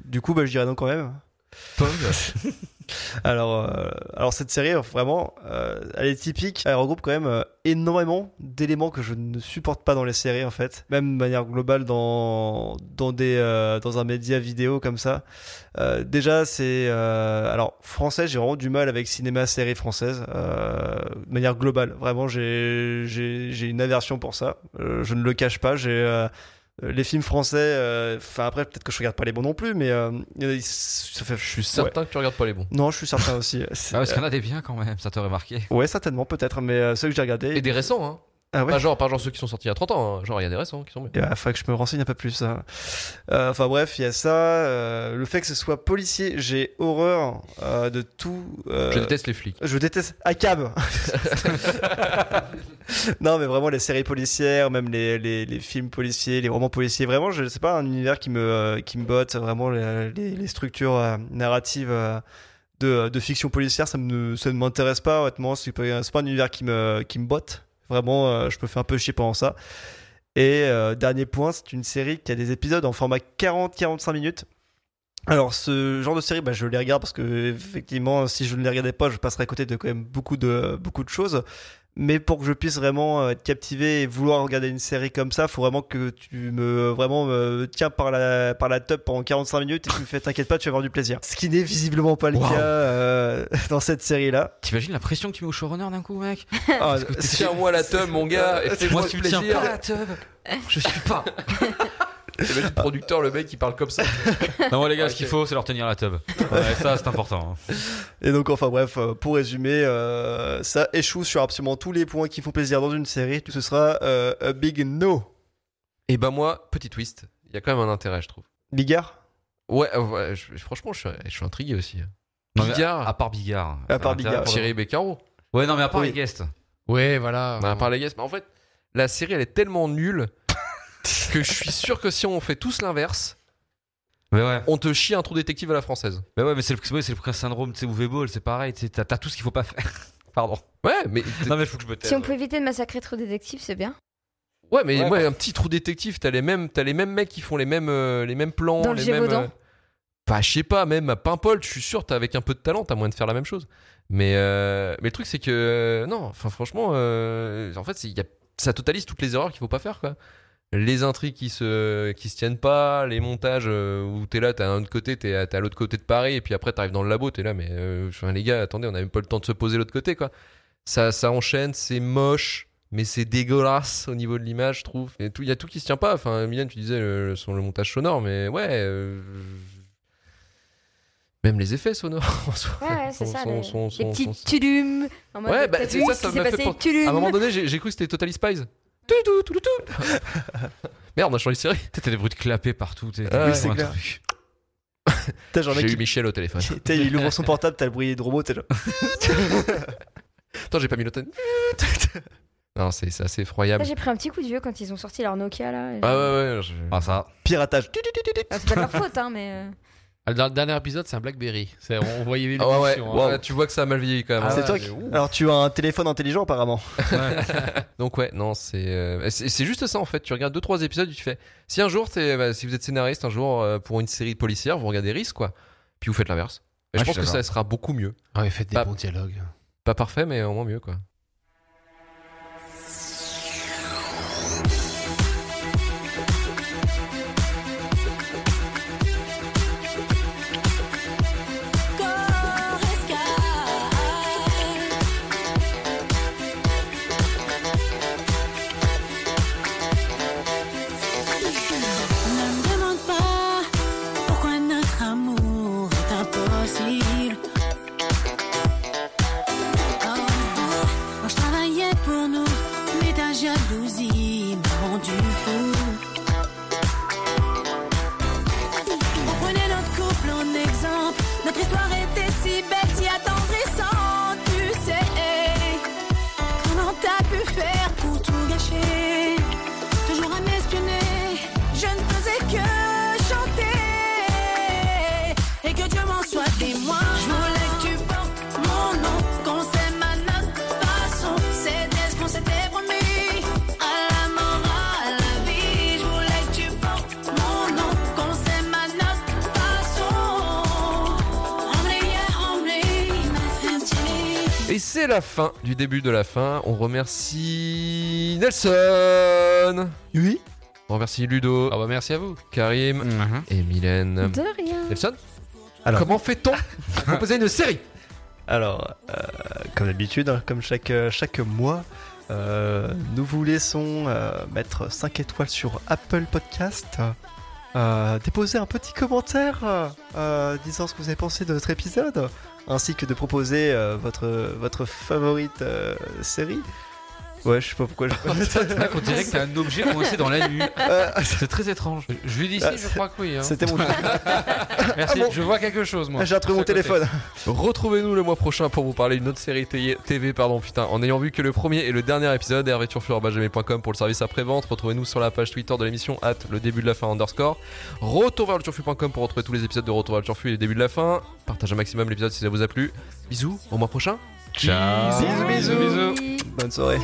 [SPEAKER 3] Du coup, bah, je dirais non quand même. Alors, euh, alors cette série, vraiment, euh, elle est typique. Elle regroupe quand même euh, énormément d'éléments que je ne supporte pas dans les séries en fait, même de manière globale dans dans des euh, dans un média vidéo comme ça. Euh, déjà, c'est euh, alors français, j'ai vraiment du mal avec cinéma série française de manière globale. Vraiment, j'ai j'ai une aversion pour ça. Je ne le cache pas. J'ai les films français. euh, Enfin après, peut-être que je regarde pas les bons non plus, mais euh, ça fait.
[SPEAKER 1] Je suis certain que tu regardes pas les bons.
[SPEAKER 3] Non, je suis certain aussi.
[SPEAKER 2] Ah, parce qu'il y en a des biens quand même, ça t'aurait marqué.
[SPEAKER 3] Ouais, certainement, peut-être, mais euh, ceux que j'ai regardés.
[SPEAKER 1] Et des récents, hein.
[SPEAKER 3] Ah ouais.
[SPEAKER 1] Pas genre, pas genre ceux qui sont sortis il y a 30 ans. hein. Genre, il y a des récents qui sont bien.
[SPEAKER 3] Il falloir que je me renseigne un peu plus. hein. Euh, Enfin bref, il y a ça. euh, le fait que ce soit policier, j'ai horreur euh, de tout. euh,
[SPEAKER 1] Je déteste les flics.
[SPEAKER 3] Je déteste ACAB. non, mais vraiment les séries policières, même les, les, les films policiers, les romans policiers, vraiment, je sais pas un univers qui me qui me botte. Vraiment les, structures narratives de, de fiction policière, ça me ça ne m'intéresse pas honnêtement. C'est pas, pas un univers qui me qui me botte. Vraiment, euh, je me fais un peu chier pendant ça. Et euh, dernier point, c'est une série qui a des épisodes en format 40-45 minutes. Alors ce genre de série, bah, je les regarde parce que effectivement, si je ne les regardais pas, je passerais à côté de quand même beaucoup de beaucoup de choses. Mais pour que je puisse vraiment euh, être captivé et vouloir regarder une série comme ça, faut vraiment que tu me vraiment me tiens par la par la top pendant 45 minutes et tu me fais t'inquiète pas, tu vas avoir du plaisir. Ce qui n'est visiblement pas le
[SPEAKER 2] Wow.
[SPEAKER 3] cas euh, dans cette série là.
[SPEAKER 2] T'imagines la pression que tu mets au showrunner d'un coup, mec
[SPEAKER 3] Ah,
[SPEAKER 1] Tiens-moi la tub, mon gars, et fais-moi
[SPEAKER 2] tu me tiens
[SPEAKER 1] plaisir.
[SPEAKER 2] pas la teub. Je suis pas.
[SPEAKER 1] T'imagines le producteur, le mec, qui parle comme ça.
[SPEAKER 2] Non, moi, les gars, ce qu'il faut, c'est leur tenir la teub. Ouais, ça, c'est important. hein.
[SPEAKER 3] Et donc, enfin bref, euh, pour résumer, euh, ça échoue sur absolument tous les points qui font plaisir dans une série. Tout ce sera euh, a big no.
[SPEAKER 1] Et bah, moi, petit twist. Il y a quand même un intérêt, je trouve.
[SPEAKER 3] Bigard?
[SPEAKER 1] Ouais, euh, ouais, je- franchement, je suis, je suis intrigué aussi. Bigard.
[SPEAKER 2] À part Bigard.
[SPEAKER 3] À part Bigard.
[SPEAKER 1] Thierry Beccaro.
[SPEAKER 2] Ouais, non, mais à part
[SPEAKER 3] Oui.
[SPEAKER 2] les guests.
[SPEAKER 5] Ouais, voilà.
[SPEAKER 1] On a parlé guest, mais en fait, la série elle est tellement nulle que je suis sûr que si on fait tous l'inverse,
[SPEAKER 2] Mais ouais.
[SPEAKER 1] on te chie un trou détective à la française.
[SPEAKER 2] Mais ouais, mais c'est le, c'est le prince syndrome, tu sais, Uwe Ball, c'est pareil, t'as t'as tout ce qu'il faut pas faire. Pardon.
[SPEAKER 1] Ouais, mais
[SPEAKER 2] Non, mais faut que je me taise.
[SPEAKER 4] Si on peut éviter de massacrer trop détective, c'est bien.
[SPEAKER 1] ouais, mais
[SPEAKER 2] Ouais.
[SPEAKER 1] ouais, un petit trou détective, t'as les mêmes, t'as les mêmes mecs qui font les mêmes, euh, les mêmes plans,
[SPEAKER 4] Dans le
[SPEAKER 1] les mêmes.
[SPEAKER 4] Gévaudan.
[SPEAKER 1] euh, Bah, je sais pas, même à Paimpol, je suis sûr, t'as avec un peu de talent, t'as moyen de faire la même chose. Mais, euh, mais le truc, c'est que euh, non, enfin, franchement, euh, en fait, c'est- il y a, ça totalise toutes les erreurs qu'il faut pas faire, quoi. Les intrigues qui se, qui se tiennent pas, les montages euh, où t'es là, t'es à un autre côté, t'es à, l'autre côté de Paris, et puis après t'arrives dans le labo, t'es là, mais euh, les gars, attendez, on a même pas le temps de se poser l'autre côté, quoi. Ça, ça enchaîne, c'est moche, mais c'est dégueulasse au niveau de l'image, je trouve. Et tout, il y a tout qui se tient pas. Enfin, Mylène, tu disais le, son- le montage sonore, mais ouais. euh, même les effets sonores en soi.
[SPEAKER 4] Ouais, c'est ça.
[SPEAKER 1] sont-
[SPEAKER 4] les,
[SPEAKER 1] sont-
[SPEAKER 4] les petits. En mode,
[SPEAKER 1] Ouais, bah, c'est ça, ça m'a fait. À un moment donné, j'ai j'ai cru que c'était Totally Spies. Merde, on a changé de série.
[SPEAKER 2] T'as des bruits de clapet partout. t'es-
[SPEAKER 1] Ah ouais,
[SPEAKER 3] c'est
[SPEAKER 2] un
[SPEAKER 3] clair.
[SPEAKER 2] truc.
[SPEAKER 3] T'as genre
[SPEAKER 1] J'ai
[SPEAKER 3] mec
[SPEAKER 1] eu
[SPEAKER 3] qui-
[SPEAKER 1] Michel au téléphone.
[SPEAKER 3] t'as- il ouvre son portable, t'as le bruit de robot, t'es là.
[SPEAKER 1] Attends, j'ai pas mis le ton. Non, c'est c'est assez
[SPEAKER 4] Là,
[SPEAKER 1] effroyable.
[SPEAKER 4] J'ai pris un petit coup de vieux quand ils ont sorti leur Nokia là.
[SPEAKER 1] Ah ouais, ouais. je-
[SPEAKER 2] Ah, ça.
[SPEAKER 3] Piratage.
[SPEAKER 4] Ah, c'est pas de leur faute, hein, mais. euh,
[SPEAKER 5] Ah, Dans le dernier épisode, c'est un Blackberry. C'est- On voyait
[SPEAKER 1] Ah ouais, ouais.
[SPEAKER 5] l'évolution. hein.
[SPEAKER 1] Ouais, Tu vois que ça a mal vieilli quand même.
[SPEAKER 5] Ah
[SPEAKER 3] c'est
[SPEAKER 5] ouais,
[SPEAKER 3] toi
[SPEAKER 5] mais
[SPEAKER 3] qui...
[SPEAKER 5] ouh.
[SPEAKER 3] Alors tu as un téléphone intelligent apparemment.
[SPEAKER 1] Donc ouais, non, c'est euh, c'est c'est juste ça en fait. Tu regardes deux trois épisodes, tu fais. Si un jour, t'es- bah, si vous êtes scénariste un jour euh, pour une série policière, vous regardez Risque quoi. Puis vous faites l'inverse. Et je pense
[SPEAKER 2] je
[SPEAKER 1] que ça sera beaucoup mieux.
[SPEAKER 5] Ah ouais, faites des
[SPEAKER 1] Pas-
[SPEAKER 5] bons dialogues.
[SPEAKER 1] Pas parfait, mais au moins mieux quoi. C'est la fin du début de la fin. On remercie Nelson.
[SPEAKER 3] Oui.
[SPEAKER 1] On remercie Ludo,
[SPEAKER 5] Ah bah merci à vous.
[SPEAKER 1] Karim
[SPEAKER 2] Mhm.
[SPEAKER 1] et Mylène.
[SPEAKER 4] De rien.
[SPEAKER 1] Nelson,
[SPEAKER 3] Alors.
[SPEAKER 1] comment fait-on pour composer une série?
[SPEAKER 3] Alors, euh, comme d'habitude, hein, comme chaque, euh, chaque mois, euh, nous vous laissons euh, mettre 5 étoiles sur Apple Podcast, euh, déposer un petit commentaire disant ce que vous avez pensé de notre épisode, ainsi que de proposer euh, votre, votre favorite euh, série. Ouais, je sais pas pourquoi je...
[SPEAKER 2] Mec, on dirait que t'as un objet coincé dans la nuit.
[SPEAKER 3] Euh,
[SPEAKER 2] C'est très étrange.
[SPEAKER 5] Judicie,
[SPEAKER 3] Ah,
[SPEAKER 5] je crois que oui. hein.
[SPEAKER 3] C'était mon...
[SPEAKER 5] Merci.
[SPEAKER 3] Ah bon
[SPEAKER 5] Je vois quelque chose, moi.
[SPEAKER 3] J'ai retrouvé mon
[SPEAKER 5] C'est à côté.
[SPEAKER 3] téléphone.
[SPEAKER 1] Retrouvez-nous le mois prochain pour vous parler d'une autre série t- TV, pardon, putain, en ayant vu que le premier et le dernier épisode, hervéturfu.com pour le service après-vente. Retrouvez-nous sur la page Twitter de l'émission, at le début de la fin underscore. Retour vers le turfu.com pour retrouver tous les épisodes de Retour vers le turfu et le début de la fin. Partagez un maximum l'épisode si ça vous a plu. Bisous, au mois prochain.
[SPEAKER 2] Ciao.
[SPEAKER 3] Bisous, bisous.
[SPEAKER 5] bisous.
[SPEAKER 3] Bonne soirée.